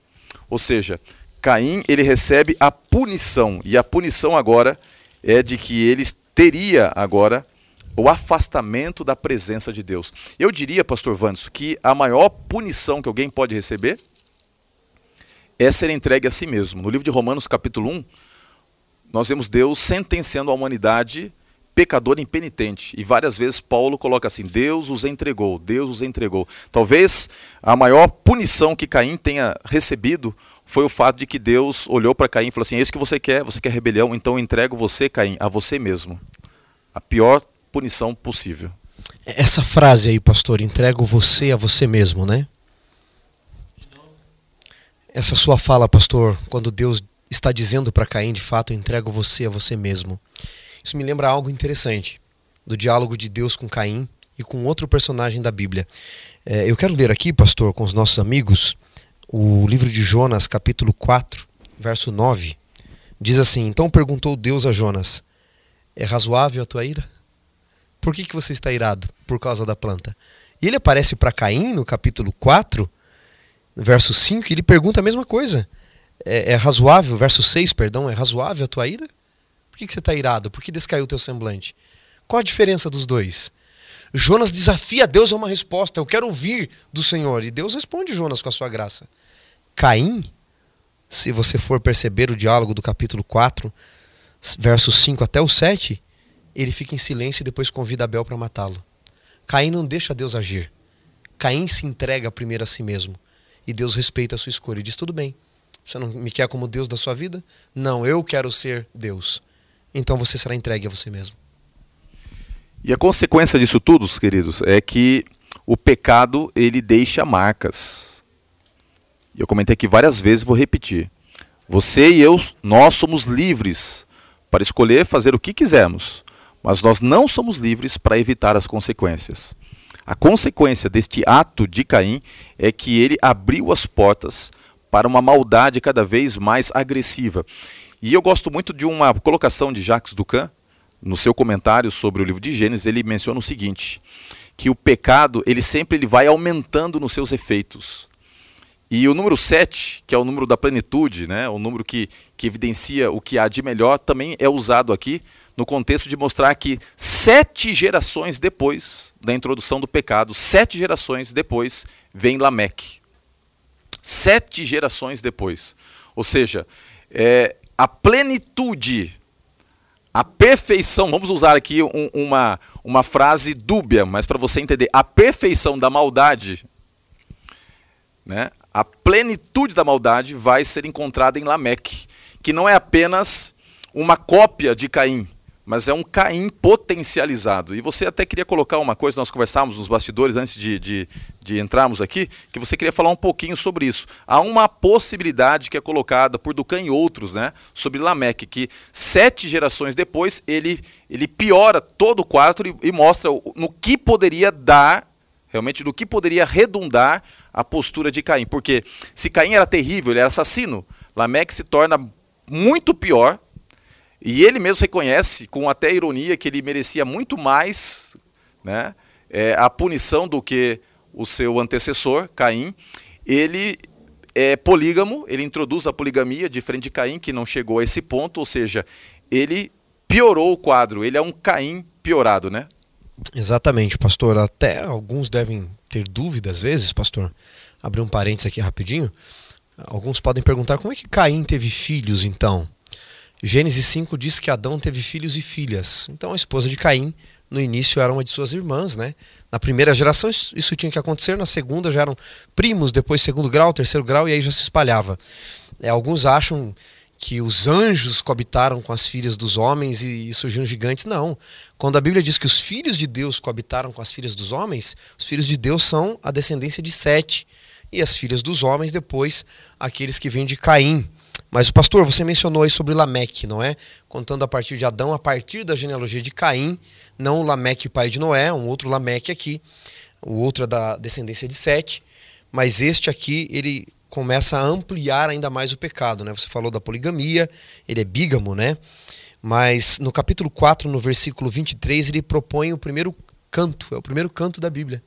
Speaker 1: Ou seja, Caim ele recebe a punição e a punição agora é de que ele teria agora o afastamento da presença de Deus. Eu diria, pastor Vandes, que a maior punição que alguém pode receber é ser entregue a si mesmo. No livro de Romanos, capítulo 1, nós vemos Deus sentenciando a humanidade pecadora impenitente. E várias vezes Paulo coloca assim: Deus os entregou, Deus os entregou. Talvez a maior punição que Caim tenha recebido foi o fato de que Deus olhou para Caim e falou assim: É isso que você quer, você quer rebelião, então eu entrego você, Caim, a você mesmo. A pior punição possível.
Speaker 2: Essa frase aí, pastor, entrego você a você mesmo, né? essa sua fala, pastor, quando Deus está dizendo para Caim, de fato, entrego você a você mesmo. Isso me lembra algo interessante do diálogo de Deus com Caim e com outro personagem da Bíblia. É, eu quero ler aqui, pastor, com os nossos amigos, o livro de Jonas, capítulo 4, verso 9. Diz assim: Então perguntou Deus a Jonas: É razoável a tua ira? Por que, que você está irado? Por causa da planta. E ele aparece para Caim no capítulo 4 verso 5, ele pergunta a mesma coisa. É, é, razoável, verso 6, perdão, é razoável a tua ira? Por que, que você está irado? Por que descaiu o teu semblante? Qual a diferença dos dois? Jonas desafia Deus a uma resposta. Eu quero ouvir do Senhor. E Deus responde Jonas com a sua graça. Caim, se você for perceber o diálogo do capítulo 4, versos 5 até o 7, ele fica em silêncio e depois convida Abel para matá-lo. Caim não deixa Deus agir. Caim se entrega primeiro a si mesmo e Deus respeita a sua escolha e diz: tudo bem. Você não me quer como Deus da sua vida? Não, eu quero ser Deus. Então você será entregue a você mesmo.
Speaker 1: E a consequência disso tudo, queridos, é que o pecado ele deixa marcas. Eu comentei aqui várias vezes, vou repetir. Você e eu, nós somos livres para escolher fazer o que quisermos, mas nós não somos livres para evitar as consequências. A consequência deste ato de Caim é que ele abriu as portas para uma maldade cada vez mais agressiva. E eu gosto muito de uma colocação de Jacques Ducan, no seu comentário sobre o livro de Gênesis, ele menciona o seguinte, que o pecado, ele sempre ele vai aumentando nos seus efeitos. E o número 7, que é o número da plenitude, né, o número que, que evidencia o que há de melhor, também é usado aqui no contexto de mostrar que sete gerações depois da introdução do pecado, sete gerações depois, vem Lameque. Sete gerações depois. Ou seja, é, a plenitude, a perfeição, vamos usar aqui um, uma, uma frase dúbia, mas para você entender, a perfeição da maldade, né, a plenitude da maldade vai ser encontrada em Lameque, que não é apenas uma cópia de Caim, mas é um Caim potencializado. E você até queria colocar uma coisa, nós conversávamos nos bastidores antes de, de, de, entrarmos aqui, que você queria falar um pouquinho sobre isso. Há uma possibilidade que é colocada por Ducan e outros, né, sobre Lameque, que sete gerações depois ele, ele piora todo o quadro e, e mostra no que poderia dar, realmente, no que poderia redundar a postura de Caim. Porque se Caim era terrível, ele era assassino, Lameque se torna muito pior, e ele mesmo reconhece, com até ironia, que ele merecia muito mais né, é, a punição do que o seu antecessor, Caim. Ele é polígamo, ele introduz a poligamia, diferente de Caim, que não chegou a esse ponto, ou seja, ele piorou o quadro, ele é um Caim piorado, né?
Speaker 2: Exatamente, pastor. Até alguns devem ter dúvidas às vezes, pastor. Abrir um parênteses aqui rapidinho. Alguns podem perguntar como é que Caim teve filhos então? Gênesis 5 diz que Adão teve filhos e filhas. Então a esposa de Caim, no início, era uma de suas irmãs, né? Na primeira geração isso tinha que acontecer, na segunda já eram primos, depois segundo grau, terceiro grau, e aí já se espalhava. É, alguns acham que os anjos coabitaram com as filhas dos homens e, surgiram gigantes. Não. Quando a Bíblia diz que os filhos de Deus coabitaram com as filhas dos homens, os filhos de Deus são a descendência de Sete. E as filhas dos homens, depois, aqueles que vêm de Caim. Mas, pastor, você mencionou aí sobre Lameque, não é? Contando a partir de Adão, a partir da genealogia de Caim, não o Lameque, pai de Noé, um outro Lameque aqui, o outro é da descendência de Sete, mas este aqui, ele começa a ampliar ainda mais o pecado, né? Você falou da poligamia, ele é bígamo, né? Mas no capítulo 4, no versículo 23, ele propõe o primeiro canto, é o primeiro canto da Bíblia.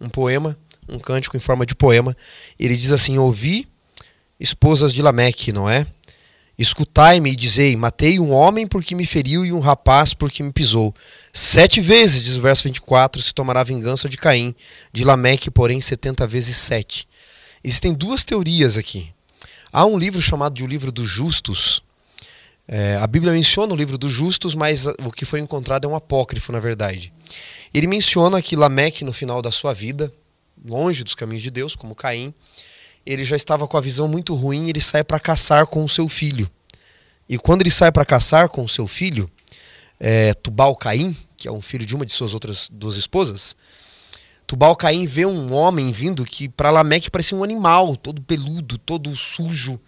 Speaker 2: Um poema, um cântico em forma de poema. Ele diz assim: Ouvi esposas de Lameque, não é? Escutai-me e dizei: Matei um homem porque me feriu e um rapaz porque me pisou. Sete vezes, diz o verso 24, se tomará vingança de Caim, de Lameque, porém, setenta vezes sete. Existem duas teorias aqui. Há um livro chamado de O Livro dos Justos. É, a Bíblia menciona o livro dos justos, mas o que foi encontrado é um apócrifo, na verdade. Ele menciona que Lameque, no final da sua vida, longe dos caminhos de Deus, como Caim, ele já estava com a visão muito ruim, ele sai para caçar com o seu filho. E quando ele sai para caçar com o seu filho, é, Tubal Caim, que é um filho de uma de suas outras duas esposas, Tubal Caim vê um homem vindo que para Lameque parecia um animal, todo peludo, todo sujo.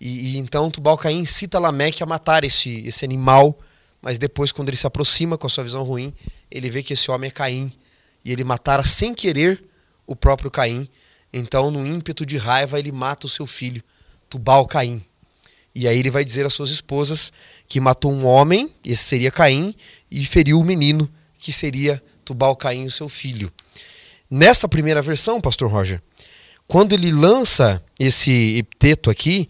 Speaker 2: E, e então Tubal Caim incita Lameque a matar esse, esse animal, mas depois, quando ele se aproxima com a sua visão ruim, ele vê que esse homem é Caim. E ele matara sem querer o próprio Caim então, no ímpeto de raiva, ele mata o seu filho, Tubal Caim. E aí ele vai dizer às suas esposas que matou um homem, esse seria Caim, e feriu o menino, que seria Tubal Caim, o seu filho. Nessa primeira versão, pastor Roger, quando ele lança esse epiteto aqui,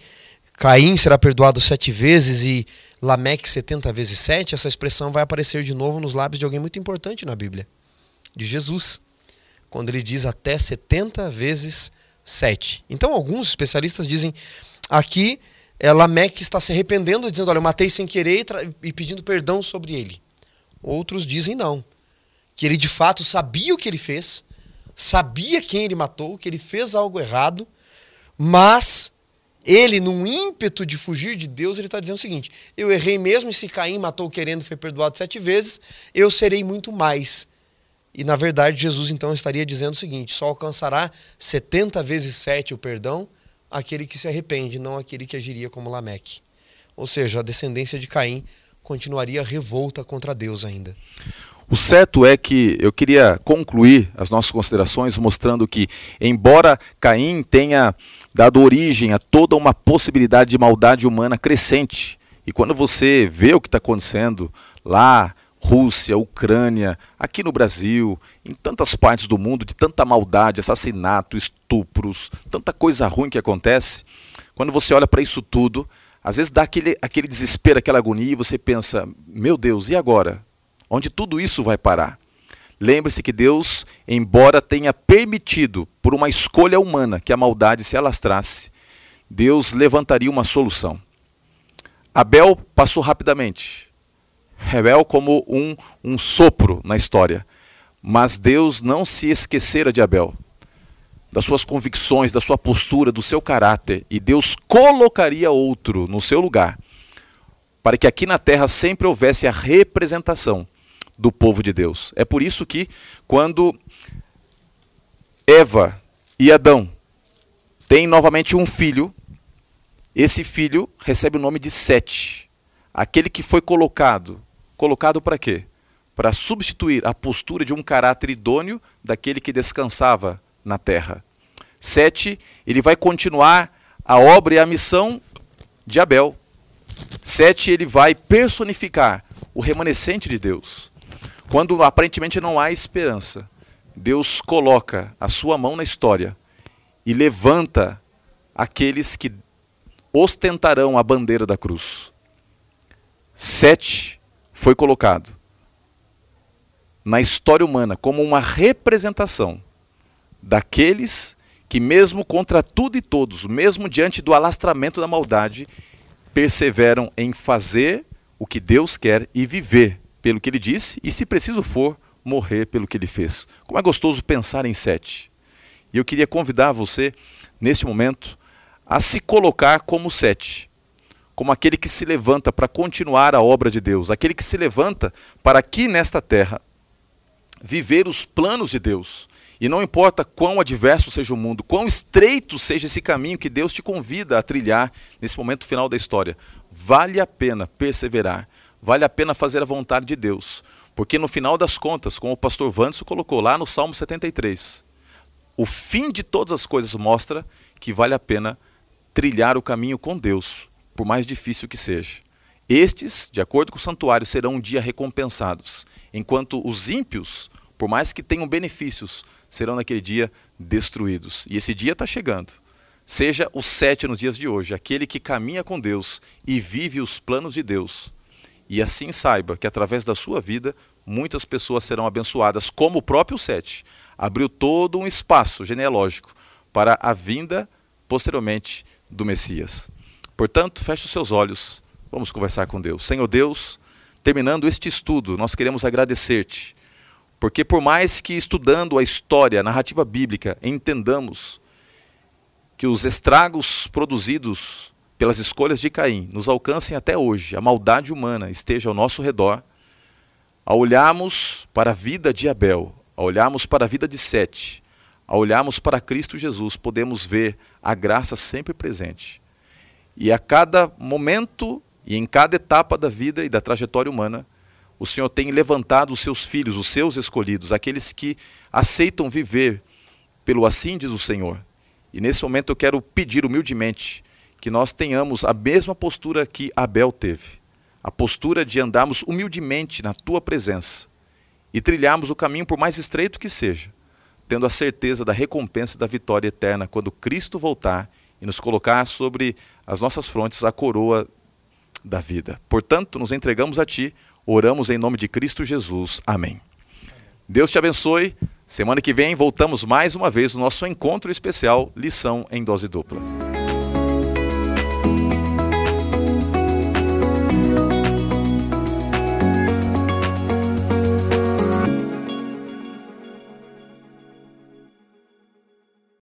Speaker 2: Caim será perdoado sete vezes e Lameque setenta vezes sete, essa expressão vai aparecer de novo nos lábios de alguém muito importante na Bíblia, de Jesus quando ele diz até 70 vezes 7. Então, alguns especialistas dizem aqui é, Lameque está se arrependendo, dizendo: Olha, eu matei sem querer e, pedindo perdão sobre ele. Outros dizem não, que ele de fato sabia o que ele fez, sabia quem ele matou, que ele fez algo errado, mas ele, num ímpeto de fugir de Deus, ele está dizendo o seguinte: eu errei mesmo, e se Caim matou querendo foi perdoado sete vezes, eu serei muito mais. E na verdade, Jesus então estaria dizendo o seguinte: só alcançará 70 vezes 7 o perdão aquele que se arrepende, não aquele que agiria como Lameque. Ou seja, a descendência de Caim continuaria revolta contra Deus ainda.
Speaker 1: O certo é que eu queria concluir as nossas considerações mostrando que, embora Caim tenha dado origem a toda uma possibilidade de maldade humana crescente, e quando você vê o que está acontecendo lá Rússia, Ucrânia, aqui no Brasil, em tantas partes do mundo, de tanta maldade, assassinato, estupros, tanta coisa ruim que acontece, quando você olha para isso tudo, às vezes dá aquele, aquele desespero, aquela agonia, e você pensa: meu Deus, e agora? Onde tudo isso vai parar? Lembre-se que Deus, embora tenha permitido, por uma escolha humana, que a maldade se alastrasse, Deus levantaria uma solução. Abel passou rapidamente, Rebel como um, um sopro na história. Mas Deus não se esquecera de Abel, das suas convicções, da sua postura, do seu caráter, e Deus colocaria outro no seu lugar. para que aqui na terra sempre houvesse a representação do povo de Deus. É por isso que, quando Eva e Adão têm novamente um filho, esse filho recebe o nome de Sete, aquele que foi colocado. Colocado para quê? Para substituir a postura de um caráter idôneo daquele que descansava na terra. Sete, ele vai continuar a obra e a missão de Abel. Sete, ele vai personificar o remanescente de Deus. Quando aparentemente não há esperança, Deus coloca a sua mão na história e levanta aqueles que ostentarão a bandeira da cruz. Sete foi colocado na história humana como uma representação daqueles que, mesmo contra tudo e todos, mesmo diante do alastramento da maldade, perseveram em fazer o que Deus quer e viver pelo que ele disse, e se preciso for, morrer pelo que ele fez. Como é gostoso pensar em sete. E eu queria convidar você, neste momento, a se colocar como sete, como aquele que se levanta para continuar a obra de Deus, aquele que se levanta para aqui nesta terra viver os planos de Deus. E não importa quão adverso seja o mundo, quão estreito seja esse caminho que Deus te convida a trilhar nesse momento final da história, vale a pena perseverar, vale a pena fazer a vontade de Deus. Porque no final das contas, como o pastor Vanderson colocou lá no Salmo 73, o fim de todas as coisas mostra que vale a pena trilhar o caminho com Deus, por mais difícil que seja. Estes, de acordo com o santuário, serão um dia recompensados, enquanto os ímpios, por mais que tenham benefícios, serão naquele dia destruídos. E esse dia está chegando. Seja o sete nos dias de hoje, aquele que caminha com Deus e vive os planos de Deus e assim saiba que através da sua vida muitas pessoas serão abençoadas, como o próprio Sete abriu todo um espaço genealógico para a vinda posteriormente do Messias. Portanto, feche os seus olhos, vamos conversar com Deus. Senhor Deus, terminando este estudo, nós queremos agradecer-te, porque por mais que estudando a história, a narrativa bíblica, entendamos que os estragos produzidos pelas escolhas de Caim, nos alcancem até hoje, a maldade humana esteja ao nosso redor, ao olharmos para a vida de Abel, ao olharmos para a vida de Sete, ao olharmos para Cristo Jesus, podemos ver a graça sempre presente. E a cada momento e em cada etapa da vida e da trajetória humana, o Senhor tem levantado os seus filhos, os seus escolhidos, aqueles que aceitam viver pelo assim diz o Senhor. E nesse momento eu quero pedir humildemente que nós tenhamos a mesma postura que Abel teve, a postura de andarmos humildemente na tua presença e trilharmos o caminho por mais estreito que seja, tendo a certeza da recompensa da vitória eterna quando Cristo voltar e nos colocar sobre as nossas frontes a coroa da vida. Portanto, nos entregamos a ti, oramos em nome de Cristo Jesus. Amém. Deus te abençoe. Semana que vem voltamos mais uma vez no nosso encontro especial Lição em Dose Dupla.